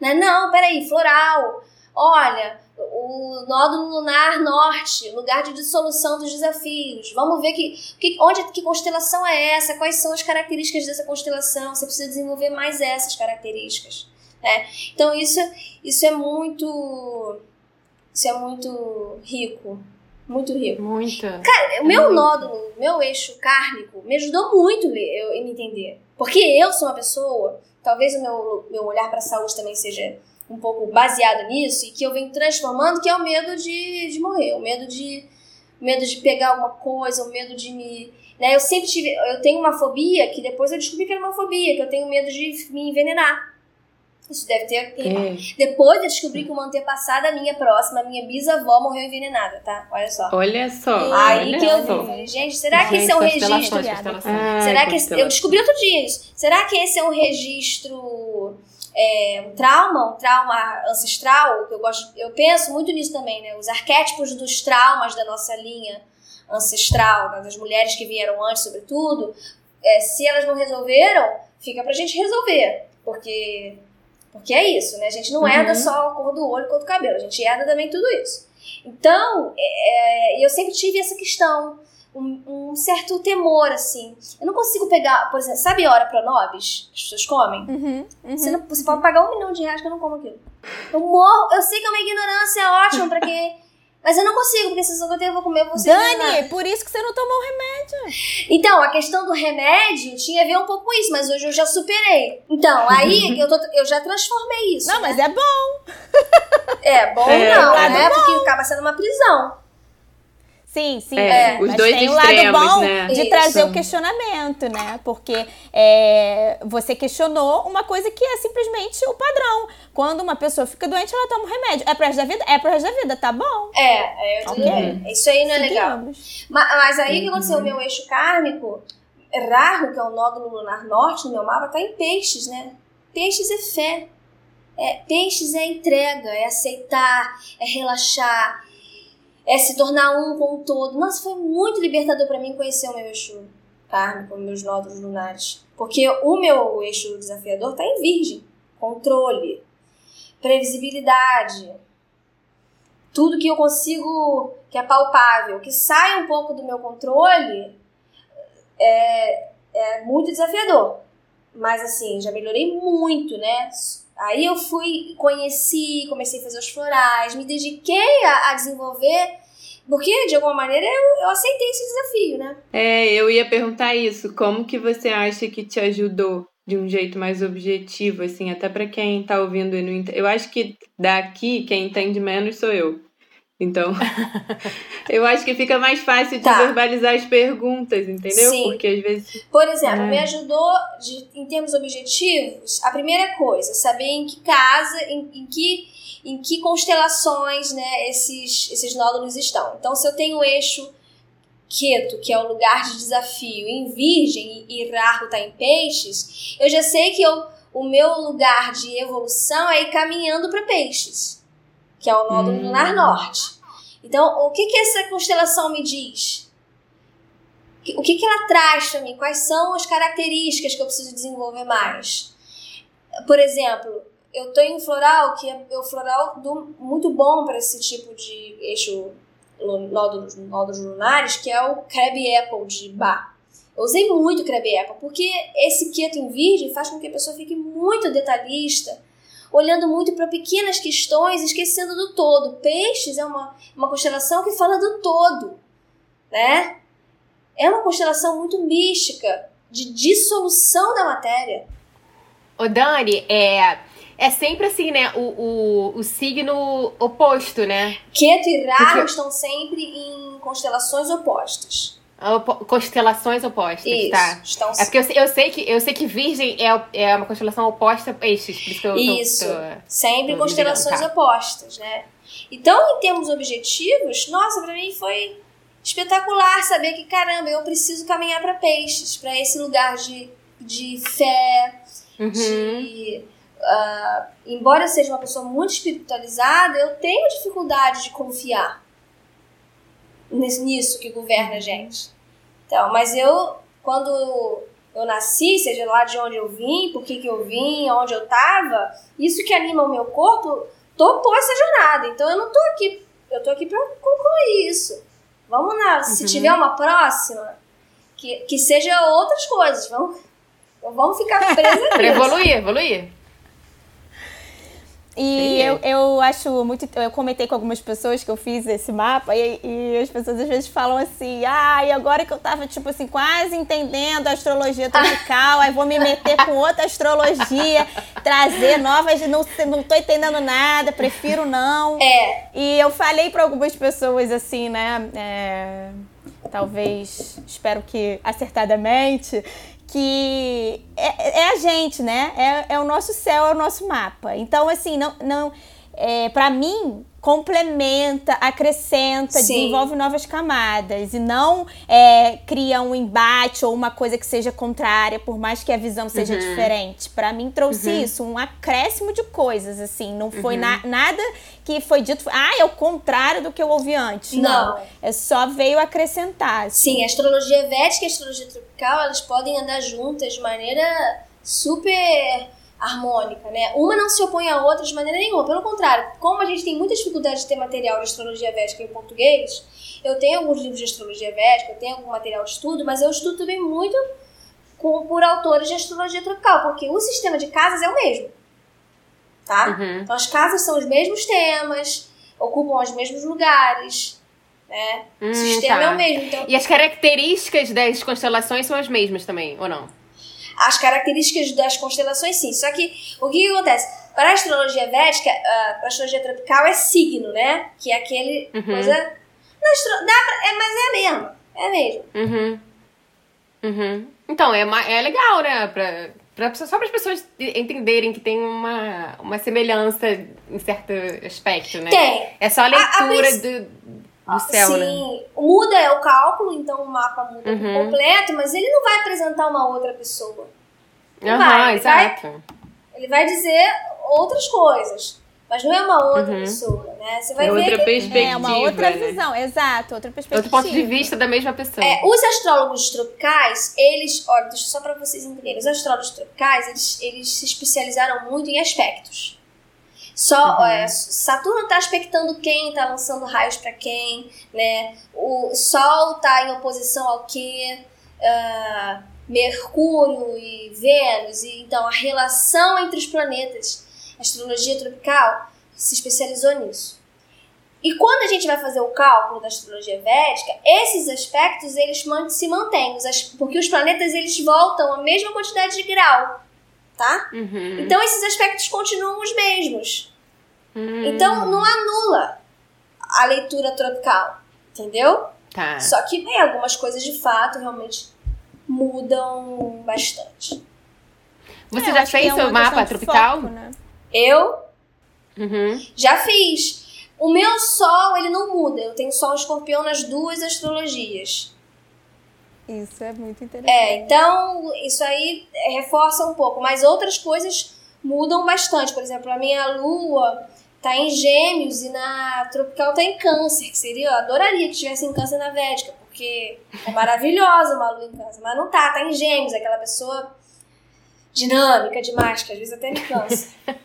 Né? Não, peraí, floral. Olha, o nódulo lunar norte, lugar de dissolução dos desafios. Vamos ver que, que, onde, que constelação é essa, quais são as características dessa constelação. Você precisa desenvolver mais essas características. Né? Então isso, isso é muito. Isso é muito rico. Muito rico. Muita. O meu nódulo, meu eixo kármico, me ajudou muito eu, em me entender. Porque eu sou uma pessoa, talvez o meu, meu olhar para a saúde também seja um pouco baseado nisso, e que eu venho transformando, que é o medo de, de morrer, o medo de, o medo de pegar alguma coisa, o medo de me. Né? Eu sempre tive. Eu tenho uma fobia que depois eu descobri que era uma fobia, que eu tenho medo de me envenenar. Isso deve ter. É. Depois eu descobri que uma antepassada minha próxima, minha bisavó, morreu envenenada, tá? Olha só. Olha só. Aí olha que eu só. vi, gente, será que Gente, esse é um registro? Ah, Será que esse, eu descobri outro dia isso. Será que esse é um registro é, um trauma, um trauma ancestral, que eu gosto, eu penso muito nisso também, né? Os arquétipos dos traumas da nossa linha ancestral, né? das mulheres que vieram antes, sobretudo, é, se elas não resolveram, fica pra gente resolver, porque porque é isso, né? A gente não uhum. herda só a cor do olho, a cor do cabelo, a gente herda também tudo isso. Então, é, é eu sempre tive essa questão um, um, certo temor, assim. Eu não consigo pegar, por exemplo, sabe hora pronobis que as pessoas comem? Uhum, uhum, você, não, você pode pagar um milhão de reais que eu não como aquilo. Eu morro, eu sei que é uma ignorância ótima pra quem mas eu não consigo, porque se eu vou comer, eu vou Dani, por isso que você não tomou o remédio. Então, a questão do remédio tinha a ver um pouco com isso, mas hoje eu já superei. Então, aí eu, tô, eu já transformei isso. Não, né? mas é bom. É, bom é, não, né? Bom. Porque acaba sendo uma prisão. Sim, sim. É, é. Os Mas dois tem o lado bom né? de Isso. trazer o questionamento, né? Porque é, você questionou uma coisa que é simplesmente o padrão. Quando uma pessoa fica doente, ela toma um remédio. É pro resto da vida? É pro resto da vida, tá bom. É, é eu Ok. okay. Isso aí não é legal. Seguimos. Mas, mas aí o que aconteceu? O meu eixo kármico, Rahu, que é o nódulo lunar norte no meu mapa, tá em peixes, né? Peixes é fé. É, peixes é entrega, é aceitar, é relaxar, é se tornar um com o todo. Nossa, foi muito libertador para mim conhecer o meu eixo kármico, meus nódulos lunares. Porque o meu eixo desafiador tá em virgem. Controle, previsibilidade, tudo que eu consigo, que é palpável, que sai um pouco do meu controle, é, é muito desafiador. Mas assim, já melhorei muito, né? Aí eu fui, conheci, comecei a fazer os florais, me dediquei a, a desenvolver, porque de alguma maneira eu, eu aceitei esse desafio, né? É, eu ia perguntar isso. Como que você acha que te ajudou de um jeito mais objetivo, assim, até para quem tá ouvindo e não entende? Eu acho que daqui quem entende menos sou eu. Então, eu acho que fica mais fácil de Tá. verbalizar as perguntas, entendeu? Sim. Porque às vezes. Por exemplo, É. me ajudou de- em termos objetivos. A primeira coisa, saber em que casa, em, em que em que constelações, né, esses esses nódulos estão. Então, se eu tenho o eixo Queto, que é o lugar de desafio, em Virgem e Rahu está em Peixes, eu já sei que eu, o meu lugar de evolução é ir caminhando para Peixes, que é o nódulo Hum. lunar norte. Então, o que que essa constelação me diz? O que, que ela traz para mim? Quais são as características que eu preciso desenvolver mais? Por exemplo, eu em um floral que é o floral do, muito bom para esse tipo de eixo nódulos, nódulos lunares, que é o Crab Apple de Bar. Eu usei muito Crab Apple, porque esse quieto em virgem faz com que a pessoa fique muito detalhista, olhando muito para pequenas questões, esquecendo do todo. Peixes é uma, uma constelação que fala do todo, né? É uma constelação muito mística, de dissolução da matéria. Ô, Dani, é, é sempre assim, né? O, o, o signo oposto, né? Keto e Rahu Porque- estão sempre em constelações opostas. Constelações opostas, Isso. tá? Estão É porque eu, sei- eu sei que eu sei que Virgem é, é uma constelação oposta a peixes, por isso tô- tô- sempre constelações ligando, opostas, né? Então, em termos objetivos, nossa, pra mim foi espetacular saber que, caramba, eu preciso caminhar para peixes, para esse lugar de, de fé, Uhum. de. ah, embora eu seja uma pessoa muito espiritualizada, eu tenho dificuldade de confiar nisso que governa a gente. Então, mas eu, quando eu nasci, seja lá de onde eu vim, por que, que eu vim, onde eu tava, isso que anima o meu corpo topou essa jornada. Então eu não tô aqui, eu tô aqui pra concluir isso. Vamos lá, se Uhum. tiver uma próxima, que, que seja outras coisas. Vamos, vamos ficar presas Pra evoluir, evoluir. E Sim. eu, eu acho muito. Eu comentei com algumas pessoas que eu fiz esse mapa, e, e as pessoas às vezes falam assim: ah, e agora que eu tava, tipo assim, quase entendendo a astrologia tropical, aí vou me meter com outra astrologia, trazer novas. Não, não tô entendendo nada, prefiro não. É, E eu falei para algumas pessoas assim, né? é, talvez, espero que acertadamente, que é, é a gente, né? É, é o nosso céu, é o nosso mapa. Então, assim, não, não, é, para mim, complementa, acrescenta, Sim. desenvolve novas camadas e não é, cria um embate ou uma coisa que seja contrária, por mais que a visão seja diferente. Pra mim trouxe isso, um acréscimo de coisas assim, não foi na- nada que foi dito, ah, é o contrário do que eu ouvi antes. Não, Não. é só veio acrescentar. assim. Sim, a astrologia védica e a astrologia tropical, elas podem andar juntas de maneira super harmônica, né? Uma não se opõe à outra de maneira nenhuma. Pelo contrário, como a gente tem muita dificuldade de ter material de astrologia védica em português, eu tenho alguns livros de astrologia védica, eu tenho algum material de estudo, mas eu estudo também muito com, por autores de astrologia tropical, porque o sistema de casas é o mesmo, tá? Então as casas são os mesmos temas, ocupam os mesmos lugares, né? o Hum, sistema tá. é o mesmo. Então, E as características das constelações são as mesmas também, ou não? As características das constelações, sim. Só que o que, que acontece? Para a astrologia védica, ah, para a astrologia tropical é signo, né? Que é aquele coisa. Na astro... dá pra... é, mas é mesmo. É mesmo. Uhum. Uhum. Então, é, ma- é legal, né? Pra, pra, só para as pessoas entenderem que tem uma, uma semelhança em certo aspecto, né? Tem. É só a a leitura princ- do, do céu, né? Sim, muda é o cálculo, então o mapa muda por Uhum. completo, mas ele não vai apresentar uma outra pessoa. Não Aham, vai, vai- exato. Ele vai dizer outras coisas, mas não é uma outra Uhum. pessoa, né? Você vai É ver outra que perspectiva. É uma outra né? visão, exato, outra perspectiva. Outro ponto de vista da mesma pessoa. É, os astrólogos tropicais, eles, olha, deixa só pra vocês entenderem, os astrólogos tropicais, eles, eles se especializaram muito em aspectos. Só, Uhum. é, Saturno tá aspectando quem, tá lançando raios pra quem, né? O Sol tá em oposição ao quê? Ah, Mercúrio e Vênus, e então a relação entre os planetas, a astrologia tropical se especializou nisso. E quando a gente vai fazer o cálculo da astrologia védica, esses aspectos eles se mantêm, porque os planetas eles voltam a mesma quantidade de grau, tá? Uhum. Então esses aspectos continuam os mesmos. Hum, Então não anula a leitura tropical, entendeu? Tá. Só que bem, algumas coisas de fato realmente mudam bastante. Você É, já fez é seu uma mapa tropical? foco, né? Eu Uhum. já fiz. O meu sol, ele não muda. Eu tenho sol escorpião nas duas astrologias. Isso é muito interessante. É, então isso aí é, reforça um pouco, mas outras coisas mudam bastante. Por exemplo, a minha lua tá em gêmeos e na tropical tá em câncer, que seria, eu adoraria que tivesse em câncer na védica, porque é maravilhosa uma lua em câncer, mas não tá, tá em gêmeos, aquela pessoa dinâmica demais, que às vezes até me cansa.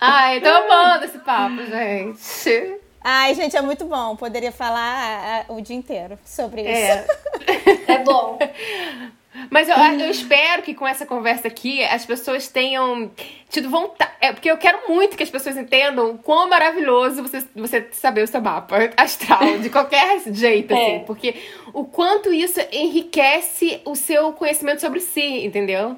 Ai, tô amando esse papo, gente. Ai, gente, é muito bom. Poderia falar ah, o dia inteiro sobre isso. É. É bom. Mas eu, eu espero que com essa conversa aqui as pessoas tenham tido vontade. É, porque eu quero muito que as pessoas entendam o quão maravilhoso você, você saber o seu mapa astral, de qualquer jeito, assim. É. Porque o quanto isso enriquece o seu conhecimento sobre si, entendeu?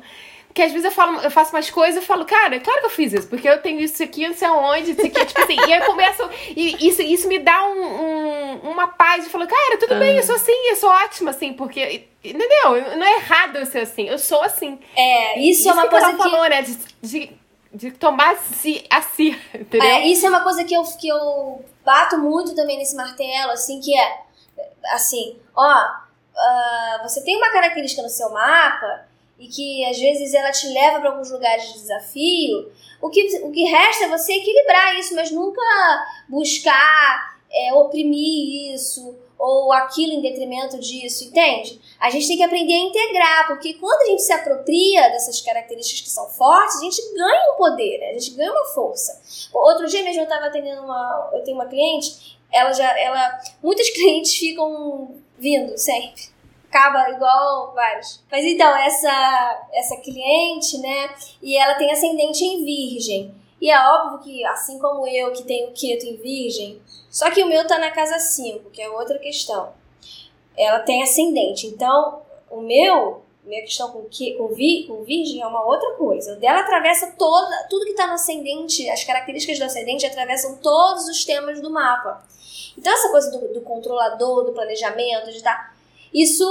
Porque às vezes eu, falo, eu faço umas coisas e falo, cara, claro que eu fiz isso, porque eu tenho isso aqui, não sei aonde, isso aqui, tipo assim, e aí eu começo. E isso, isso me dá um, um- uma paz de falar, cara, tudo bem, eu sou assim, eu sou ótima, assim, porque. Entendeu? Não é errado eu ser assim, eu sou assim. É, isso, é uma que coisa que falou, né? De, de, de tomar si, a si, entendeu? É, isso é uma coisa que eu, que eu bato muito também nesse martelo, assim, que é assim, ó, ah, você tem uma característica no seu mapa e que às vezes ela te leva para alguns lugares de desafio. O que, o que resta é você equilibrar isso, mas nunca buscar é, oprimir isso ou aquilo em detrimento disso, entende? A gente tem que aprender a integrar, porque quando a gente se apropria dessas características que são fortes, a gente ganha um poder, né? a gente ganha uma força. Outro dia mesmo eu estava atendendo uma. Eu tenho uma cliente, ela já. Ela, muitos clientes ficam vindo sempre. Acaba igual vários. Mas então, essa, essa cliente, né? E ela tem ascendente em virgem. E é óbvio que, assim como eu, que tenho Keto em virgem, só que o meu tá na casa 5, que é outra questão. Ela tem ascendente. Então, o meu, minha questão com, que, com, vi, com virgem é uma outra coisa. O dela atravessa toda, tudo que tá no ascendente, as características do ascendente atravessam todos os temas do mapa. Então, essa coisa do, do controlador, do planejamento, de tá. Isso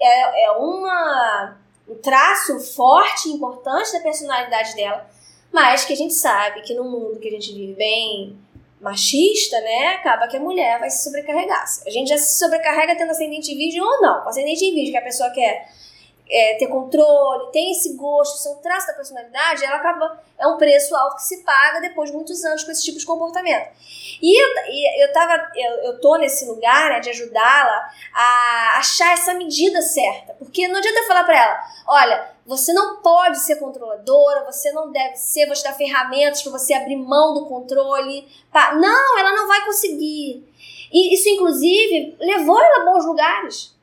é, é uma, um traço forte e importante da personalidade dela. Mas que a gente sabe que no mundo que a gente vive bem machista, né, acaba que a mulher vai se sobrecarregar. A gente já se sobrecarrega tendo ascendente em virgem ou não. Com ascendente em virgem, que a pessoa quer é, ter controle, tem esse gosto, são traços da personalidade, ela acaba. É um preço alto que se paga depois de muitos anos com esse tipo de comportamento. E eu, eu, tava, eu, eu tô nesse lugar né, de ajudá-la a achar essa medida certa. Porque não adianta eu falar pra ela: olha, você não pode ser controladora, você não deve ser, vou te dar ferramentas para você abrir mão do controle. Não, ela não vai conseguir. E isso, inclusive, levou ela a bons lugares.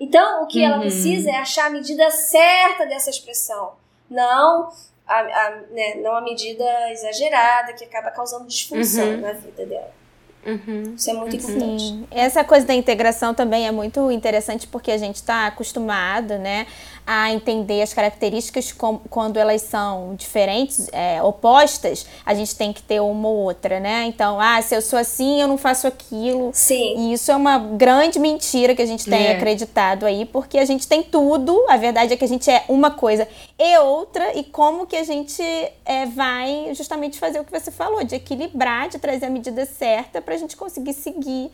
Então, o que uhum. ela precisa é achar a medida certa dessa expressão. Não a, a, né, não a medida exagerada que acaba causando disfunção uhum. na vida dela. Uhum. Isso é muito importante. Sim. Essa coisa da integração também é muito interessante porque a gente está acostumado, né, a entender as características com, quando elas são diferentes, é, opostas, a gente tem que ter uma ou outra, né? Então, ah, se eu sou assim, eu não faço aquilo. Sim. E isso é uma grande mentira que a gente tem é. acreditado aí, porque a gente tem tudo, a verdade é que a gente é uma coisa e outra, e como que a gente é, vai justamente fazer o que você falou, de equilibrar, de trazer a medida certa para a gente conseguir seguir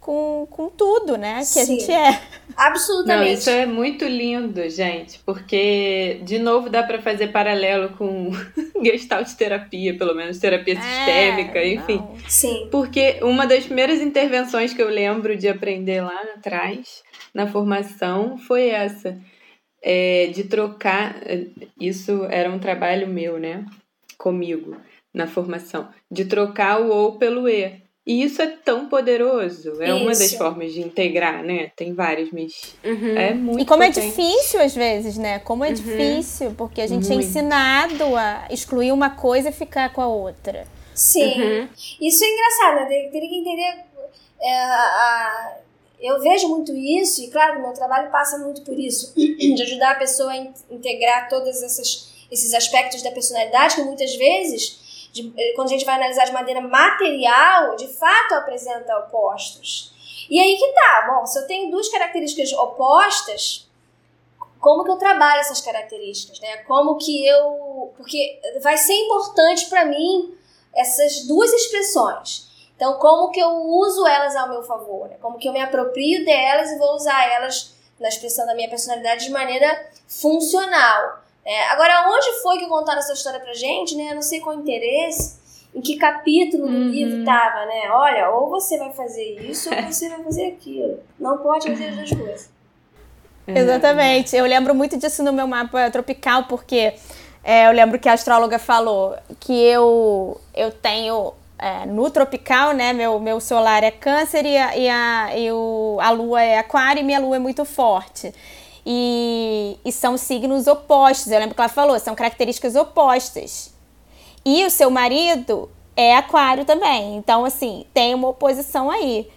com, com tudo, né? Que Sim. a gente é. Absolutamente. Não, isso é muito lindo, gente, porque, de novo, dá para fazer paralelo com gestalt terapia, pelo menos terapia é, sistêmica, enfim. Não. Sim. Porque uma das primeiras intervenções que eu lembro de aprender lá atrás, na formação, foi essa. É, de trocar. Isso era um trabalho meu, né? Comigo, na formação. De trocar o ou pelo e. E isso é tão poderoso. É isso. uma das formas de integrar, né? Tem várias, mas uhum. é muito E como é potente. é difícil às vezes, né? Como é uhum. difícil, porque a gente é muito. é ensinado a excluir uma coisa e ficar com a outra. Sim. Uhum. Isso é engraçado, né? Teria que entender. É, a, eu vejo muito isso, e claro, o meu trabalho passa muito por isso, de ajudar a pessoa a integrar todos esses aspectos da personalidade que muitas vezes de, eh, quando a gente vai analisar de maneira material, de fato apresenta opostos. E aí que tá, bom, se eu tenho duas características opostas, como que eu trabalho essas características, né? Como que eu, porque vai ser importante para mim essas duas expressões. Então, como que eu uso elas ao meu favor, né? Como que eu me aproprio delas e vou usar elas na expressão da minha personalidade de maneira funcional. É, agora, onde foi que contaram essa história pra gente, né? Eu não sei qual interesse, em que capítulo do uhum. livro tava, né? Olha, ou você vai fazer isso ou você vai fazer aquilo. Não pode fazer as duas coisas. Exatamente. Eu lembro muito disso no meu mapa tropical, porque é, eu lembro que a astróloga falou que eu, eu tenho é, no tropical, né? Meu, meu solar é câncer e, a, e, a, e o, a lua é aquário e minha lua é muito forte. E, e são signos opostos. Eu lembro que ela falou, são características opostas. E o seu marido é aquário também. Então, assim, tem uma oposição aí.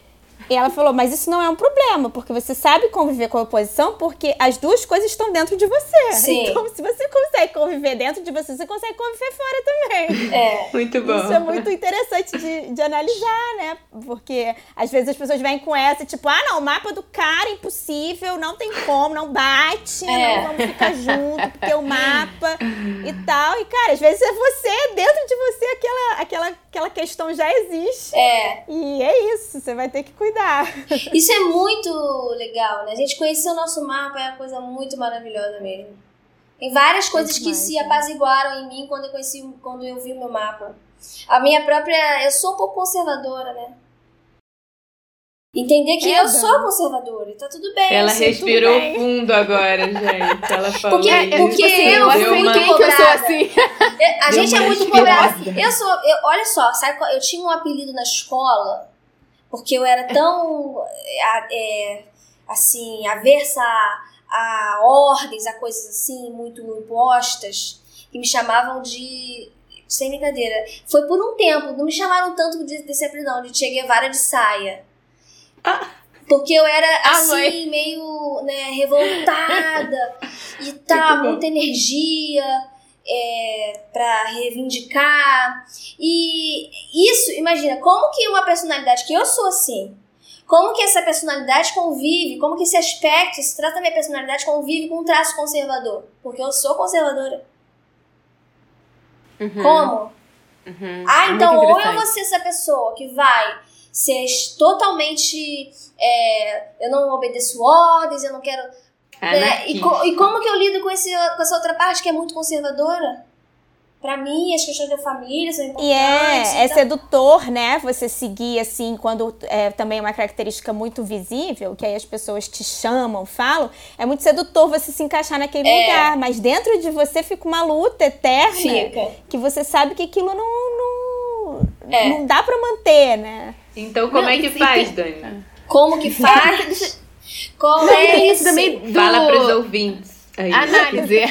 E ela falou, mas isso não é um problema, porque você sabe conviver com a oposição, porque as duas coisas estão dentro de você. Sim. Então, se você consegue conviver dentro de você, você consegue conviver fora também. É. Muito bom. Isso é muito interessante de, de analisar, né? Porque às vezes as pessoas vêm com essa, tipo, ah, não, o mapa do cara é impossível, não tem como, não bate, é. não vamos ficar junto, porque o mapa e tal. E, cara, às vezes é você, dentro de você, aquela, aquela, aquela questão já existe. É. E é isso, você vai ter que cuidar. Isso é muito legal, né? A gente conhecer o nosso mapa é uma coisa muito maravilhosa mesmo. Tem várias coisas que se né? apaziguaram em mim quando eu conheci, quando eu vi o meu mapa. A minha própria, eu sou um pouco conservadora, né? Entender que é, eu sou conservadora e tá tudo bem. Ela respirou fundo agora, gente. Ela falou. Porque, porque eu fui muito cobrada. Eu sou assim. A gente é muito cobrada. Eu sou. Eu, olha só, sabe, eu tinha um apelido na escola porque eu era tão é, assim, aversa a, a ordens, a coisas assim, muito impostas, que me chamavam de sem brincadeira. Foi por um tempo, não me chamaram tanto de, desse apelidão, de Che Guevara de saia. Porque eu era ah, assim, meio né, revoltada e tal, muita energia é, para reivindicar. E isso, imagina, como que uma personalidade que eu sou assim, como que essa personalidade convive, como que esse aspecto, se trata da minha personalidade, convive com um traço conservador? Porque eu sou conservadora. Como? Uhum. Ah, É então ou eu vou ser essa pessoa que vai ser totalmente. é, eu não obedeço ordens, eu não quero. né? E, co- e como que eu lido com, esse, com essa outra parte que é muito conservadora? Pra mim, as questões da família são importantes. E é, é então- sedutor, né? Você seguir assim, quando é também uma característica muito visível, que aí as pessoas te chamam, falam, é muito sedutor você se encaixar naquele É. lugar. Mas dentro de você fica uma luta eterna Fica. que você sabe que aquilo não, não, É. não dá pra manter, né? Então, como Não, é que e- e faz, tem- Dani? Como que faz? Como é isso? isso também do... Fala pros ouvintes. Aí, Análise.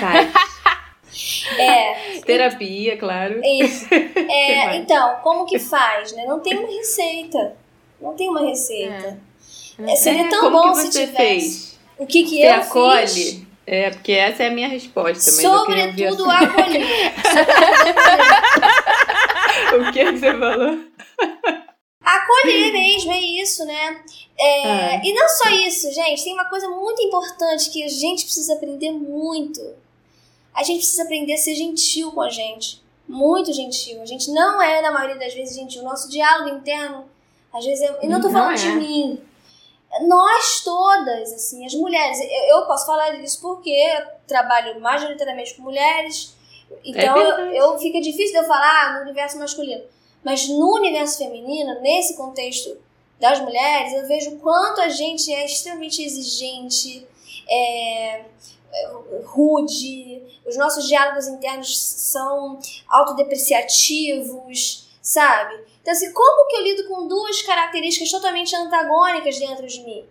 É, Terapia, claro. isso. É, então, como que faz, né? Não tem uma receita. Não tem uma receita. É, seria É, tão como bom que se você tivesse. fez? O que que Você eu acolhe? fiz? É, porque essa é a minha resposta, mas eu queria ouvir a Sobretudo acolher. O que que você falou? Acolher mesmo, é isso, né? É, Ah. E não só isso, gente. Tem uma coisa muito importante que a gente precisa aprender muito. A gente precisa aprender a ser gentil com a gente. Muito gentil. A gente não é, na maioria das vezes, gentil. O nosso diálogo interno, às vezes, é... e não tô Não falando é. de mim. Nós todas, assim, as mulheres. Eu, eu posso falar disso porque eu trabalho majoritariamente com mulheres. Então, eu, verdade. eu fica difícil de eu falar ah, no universo masculino. Mas no universo feminino, nesse contexto das mulheres, eu vejo o quanto a gente é extremamente exigente, é, é, rude, os nossos diálogos internos são autodepreciativos, sabe? Então, assim, como que eu lido com duas características totalmente antagônicas dentro de mim?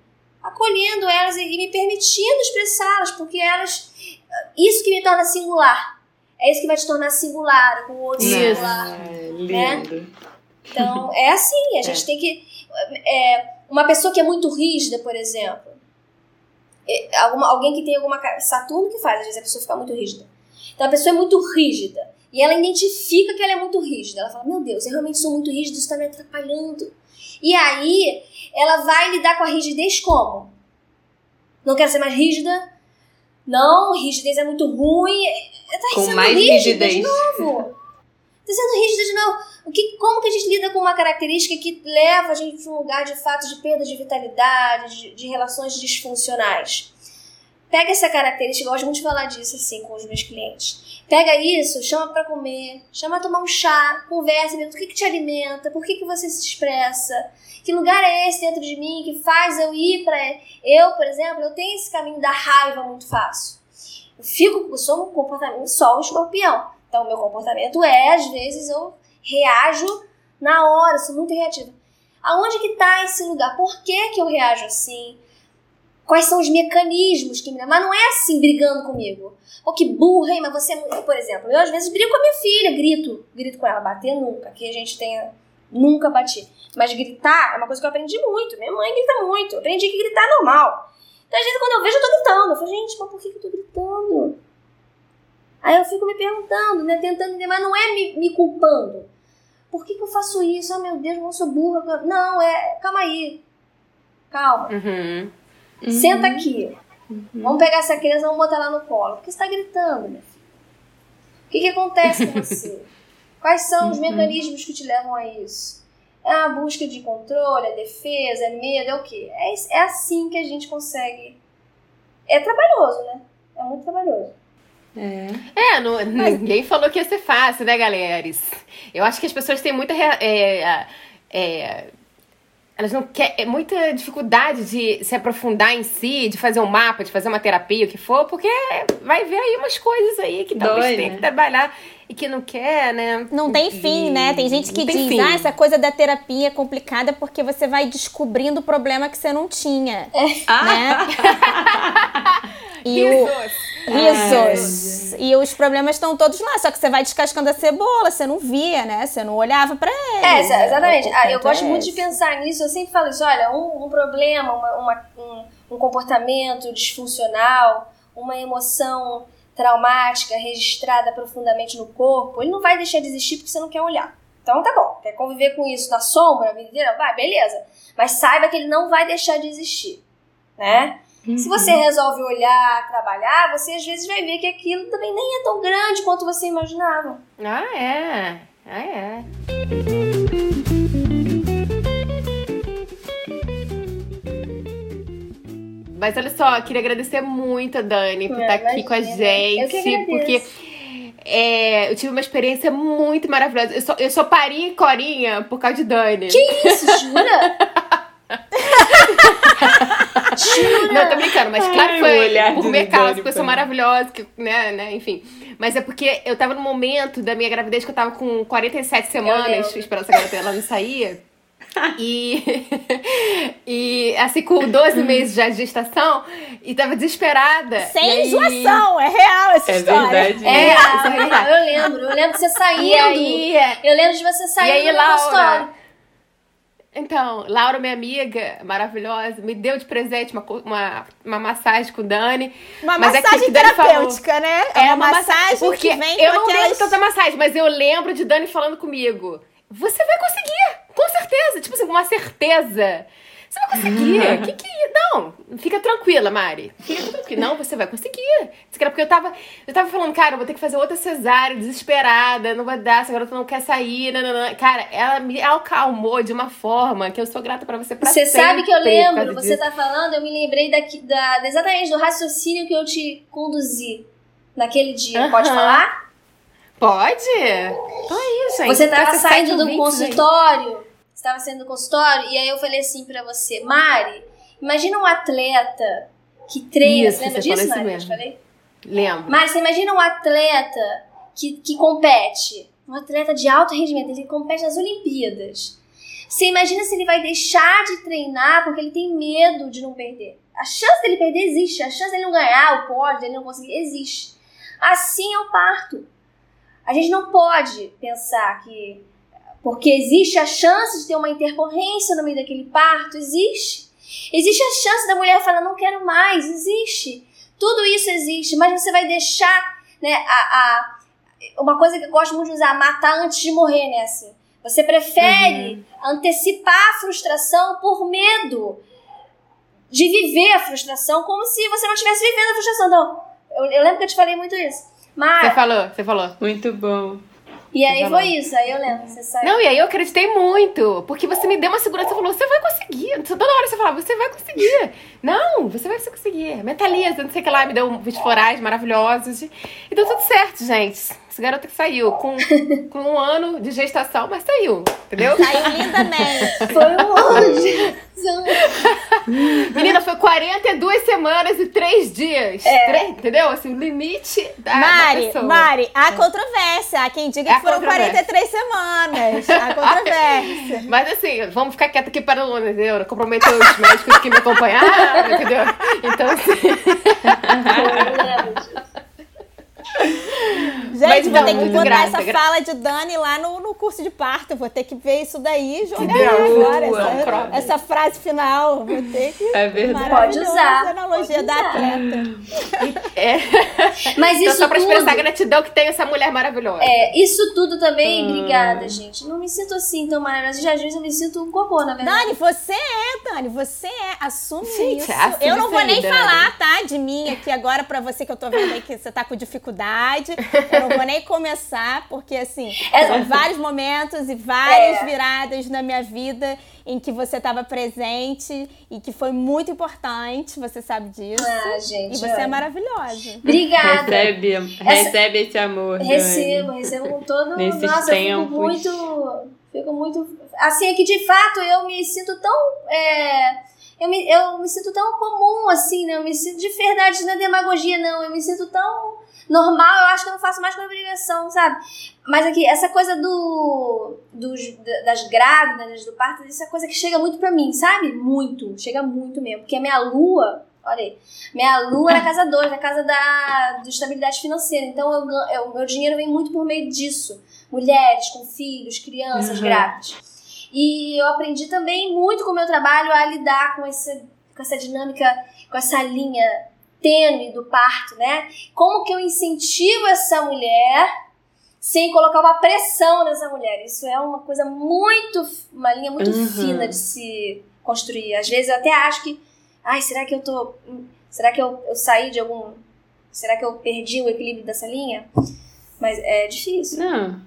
Acolhendo elas e me permitindo expressá-las, porque elas. Isso que me torna singular. É isso que vai te tornar singular, com o outro Isso. singular. É, lindo. Então, é assim, a gente tem que. é, uma pessoa que é muito rígida, por exemplo. é, alguma- alguém que tem alguma. Saturno que faz, às vezes a pessoa fica muito rígida. Então a pessoa é muito rígida. E ela identifica que ela é muito rígida. Ela fala: Meu Deus, eu realmente sou muito rígida, isso está me atrapalhando. E aí, ela vai lidar com a rigidez como? Não quero ser mais rígida? Não, rigidez é muito ruim. Tá Com sendo mais rígida de rigidez. novo. Tá sendo rígida de novo. O que, como que a gente lida com uma característica que leva a gente para um lugar de fato de perda de vitalidade, de, de relações disfuncionais? Pega essa característica, eu gosto muito de falar disso assim com os meus clientes. Pega isso, chama para comer, chama a tomar um chá, conversa, mesmo, o que, que te alimenta, por que, que você se expressa, que lugar é esse dentro de mim que faz eu ir para. Eu, por exemplo, eu tenho esse caminho da raiva muito fácil. Eu fico, eu sou um comportamento só um escorpião. Então, o meu comportamento é, às vezes, eu reajo na hora, sou muito reativa. Aonde que tá esse lugar? Por que que eu reajo assim? Quais são os mecanismos que me... Mas não é assim, brigando comigo. Pô, que burra, hein? Mas você... é Por exemplo, eu às vezes brigo com a minha filha, grito. Grito com ela. Bater nunca, que a gente tenha... Nunca bati. Mas gritar é uma coisa que eu aprendi muito. Minha mãe grita muito. Eu aprendi que gritar é normal. Então, às vezes, quando eu vejo, eu tô gritando. Eu falo, gente, mas por que que eu tô gritando? Aí eu fico me perguntando, né? Tentando entender, mas não é me, me culpando. Por que, que eu faço isso? Ah, meu Deus, eu sou burra. Não, é. Calma aí. Calma. Uhum. Senta aqui. Vamos pegar essa criança e vamos botar ela no colo. Por que você tá gritando, minha filha? O que, que acontece com você? Quais são os mecanismos que te levam a isso? É a busca de controle, é defesa, é medo, é o quê? É, é assim que a gente consegue. É trabalhoso, né? É muito trabalhoso. É. É, não- ninguém falou que ia ser fácil, né, galera? Eu acho que as pessoas têm muita. é, é, elas não querem. muita dificuldade de se aprofundar em si, de fazer um mapa, de fazer uma terapia, o que for, porque vai ver aí umas coisas aí que talvez Dói, tenha né? que trabalhar e que não quer, né? Não tem fim, né? Tem gente que tem diz, fim. ah, essa coisa da terapia é complicada porque você vai descobrindo o problema que você não tinha, né? E o... Risos. E os problemas estão todos lá, só que você vai descascando a cebola, você não via, né? Você não olhava pra ele. É, exa- exatamente. O Ah, eu gosto é muito de esse. pensar nisso. Eu sempre falo isso. Olha, um, um problema, uma, uma- um, um comportamento disfuncional, uma emoção traumática registrada profundamente no corpo, ele não vai deixar de existir porque você não quer olhar. Então tá bom. Quer conviver com isso na sombra a vida inteira? Vai, beleza. Mas saiba que ele não vai deixar de existir, né? Se você resolve olhar, trabalhar, você às vezes vai ver que aquilo também nem é tão grande quanto você imaginava. Ah, é. Ah, é. Mas olha só, queria agradecer muito a Dani por É, estar aqui com a gente, porque é, eu tive uma experiência muito maravilhosa. Eu só, eu só parei em Corinha por causa de Dani. Que isso, jura? Não, tô brincando, mas claro que foi por do minha causa, Dani porque eu sou maravilhosa, que, né, né, enfim. Mas é porque eu tava no momento da minha gravidez que eu tava com 47 semanas, esperando essa garota ela não sair. E, e assim, com 12 meses já de gestação, e tava desesperada. Sem e aí- enjoação, é real essa É história. verdade. É, isso é verdade. eu lembro, eu lembro de você saindo. E aí, Eu lembro de você saindo e aí, do Laura? consultório. Então, Laura, minha amiga maravilhosa, me deu de presente uma, uma, uma massagem com o Dani. Uma Mas é massagem que Dani falou. terapêutica, né? É, uma, massagem porque que vem eu não lembro aquelas... tanta massagem, mas eu lembro de Dani falando comigo. Você vai conseguir, com certeza. Tipo assim, com uma certeza. Você vai conseguir. que que Não, fica tranquila, Mari. Fica tranquila. Não, você vai conseguir. Porque eu tava, eu tava falando, cara, eu vou ter que fazer outra cesárea, desesperada, não vai dar, essa garota não quer sair. nananã. Cara, ela me acalmou de uma forma que eu sou grata pra você pra Você sempre. sabe que eu lembro, você disso. tá falando, eu me lembrei daqui, da, exatamente do raciocínio que eu te conduzi naquele dia. Pode Aham. falar? Pode? Então é isso, gente. Você tava saindo do aí. consultório, tava saindo do consultório, e aí eu falei assim pra você, Mari, imagina um atleta que treina, Isso, lembra disso, isso Mari? Eu falei? Lembro. Mari, você imagina um atleta que, que compete, um atleta de alto rendimento, ele compete nas Olimpíadas. Você imagina se ele vai deixar de treinar porque ele tem medo de não perder. A chance dele perder existe, a chance dele não ganhar o pódio, dele não conseguir, existe. Assim é o parto. A gente não pode pensar que porque existe a chance de ter uma intercorrência no meio daquele parto, existe. Existe a chance da mulher falar não quero mais, existe. Tudo isso existe, mas você vai deixar, né, a, a uma coisa que eu gosto muito de usar, matar antes de morrer, né, assim. Você prefere antecipar a frustração por medo de viver a frustração como se você não estivesse vivendo a frustração. Então, eu, eu lembro que eu te falei muito isso. Mas, Você falou, você falou. Muito bom. E aí foi isso, aí eu lembro, você saiu. Não, e aí eu acreditei muito. Porque você me deu uma segurança. Você falou, você vai conseguir. Toda hora você falava, você vai conseguir. Não, você vai conseguir. Mentaliza, não sei o que lá. Me deu vídeos florais maravilhosos. E deu tudo certo, gente. Essa garota que saiu com, com um ano de gestação, mas saiu. Entendeu? Saiu lindamente. Foi um ano de Menina, foi 42 semanas e 3 dias. Três, entendeu? Assim, o limite da, da Mari, pessoa. Mari, há controvérsia. Há quem diga É que foram controvérsia. 43 semanas. Há controvérsia. Mas assim, vamos ficar quieto aqui para o entendeu? Não comprometer os médicos que me acompanharam, entendeu? Então, assim. Gente, Mas vou não, ter que botar grata, essa gra- fala de Dani lá no, no curso de parto. Vou ter que ver isso daí e jogar agora. Essa, prova. essa frase final. Vou ter que. É verdade. Pode usar, analogia pode da usar. atleta. É. Mas Então, isso só pra tudo, expressar a gratidão que tem essa mulher maravilhosa. é, isso tudo também, Hum. obrigada, gente. Não me sinto assim tão maravilhosa. Já às vezes eu me sinto um cocô, na verdade. Dani, você é, Dani, você é. Assume Gente, isso. assume eu não isso vou nem Dani. falar, tá? De mim aqui agora pra você que eu tô vendo aí que você tá com dificuldade. Eu não vou nem começar, porque assim, É. são vários momentos e várias É. viradas na minha vida em que você tava presente e que foi muito importante, você sabe disso. Ah, gente. e você é olha. maravilhosa. Obrigada. Recebe, recebe esse amor. Recebo, recebo com todo. Nesses Nossa, eu tempos. fico muito. Fico muito. Assim, é que de fato eu me sinto tão. é, eu, me, eu me sinto tão comum, assim, né? Eu me sinto de verdade, não é demagogia, não. Eu me sinto tão normal, eu acho que eu não faço mais com obrigação, sabe? Mas aqui, essa coisa do. Dos, da- das grávidas, do parto, isso é coisa que chega muito pra mim, sabe? Muito. Chega muito mesmo. Porque a minha lua. Olha aí. Minha lua é na casa 2, na casa da do estabilidade financeira. Então, eu, eu- o meu dinheiro vem muito por meio disso. Mulheres com filhos, crianças Uhum. grávidas. E eu aprendi também muito com o meu trabalho a lidar com essa, com essa dinâmica, com essa linha tênue do parto, né? Como que eu incentivo essa mulher sem colocar uma pressão nessa mulher? Isso é uma coisa muito, uma linha muito Uhum. fina de se construir. Às vezes eu até acho que ai, será que eu tô. Será que eu, eu saí de algum. Será que eu perdi o equilíbrio dessa linha? Mas é difícil. Não.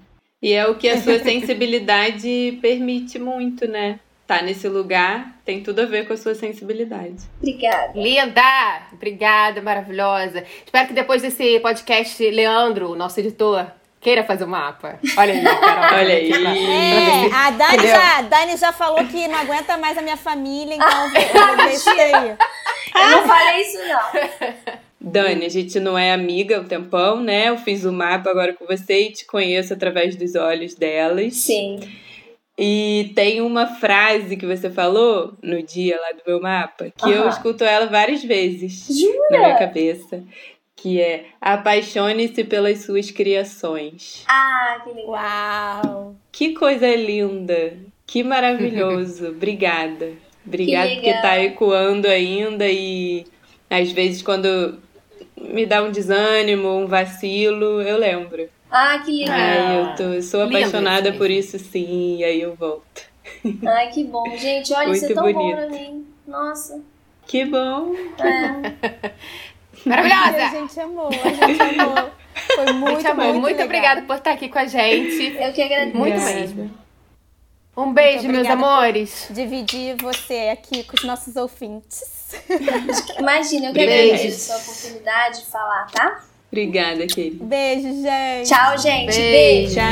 E é o que a sua sensibilidade permite muito, né? Tá nesse lugar tem tudo a ver com a sua sensibilidade. Obrigada. Linda! Obrigada, maravilhosa. Espero que depois desse podcast, Leandro, nosso editor, queira fazer o mapa. Olha aí, Carol. Olha aí. É, a Dani Entendeu? já, a Dani já falou que não aguenta mais a minha família, então eu vou aí. Eu não falei isso, não. Dani, a gente não é amiga há um tempão, né? Eu fiz o mapa agora com você e te conheço através dos olhos delas. Sim. E tem uma frase que você falou no dia lá do meu mapa, que eu Aham. escuto ela várias vezes Jura? na minha cabeça, que é apaixone-se pelas suas criações. Ah, que legal. Uau! Que coisa linda, que maravilhoso. Obrigada. Obrigada Que porque tá ecoando ainda e às vezes quando me dá um desânimo, um vacilo, eu lembro. Ah, que legal. Ai, eu, tô, sou apaixonada por isso sim, e aí eu volto. Ai, que bom. Gente, olha, isso é Muito tão bom bonito. pra mim. Nossa. Que bom. É. A Maravilhosa! gente amou, a gente amou. Foi muito, Muito amor, muito, muito obrigada por estar aqui com a gente. Eu que agradeço. Muito Obrigada. mesmo. Um beijo, Muito meus amores. Dividir você aqui com os nossos ouvintes. Imagina, eu que Beijos. agradeço a oportunidade de falar, tá? Obrigada, querida. Beijo, gente. Tchau, gente. Beijo. Beijo. Tchau.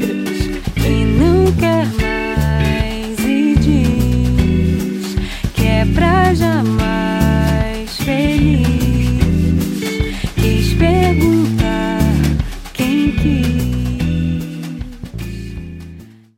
Tchau.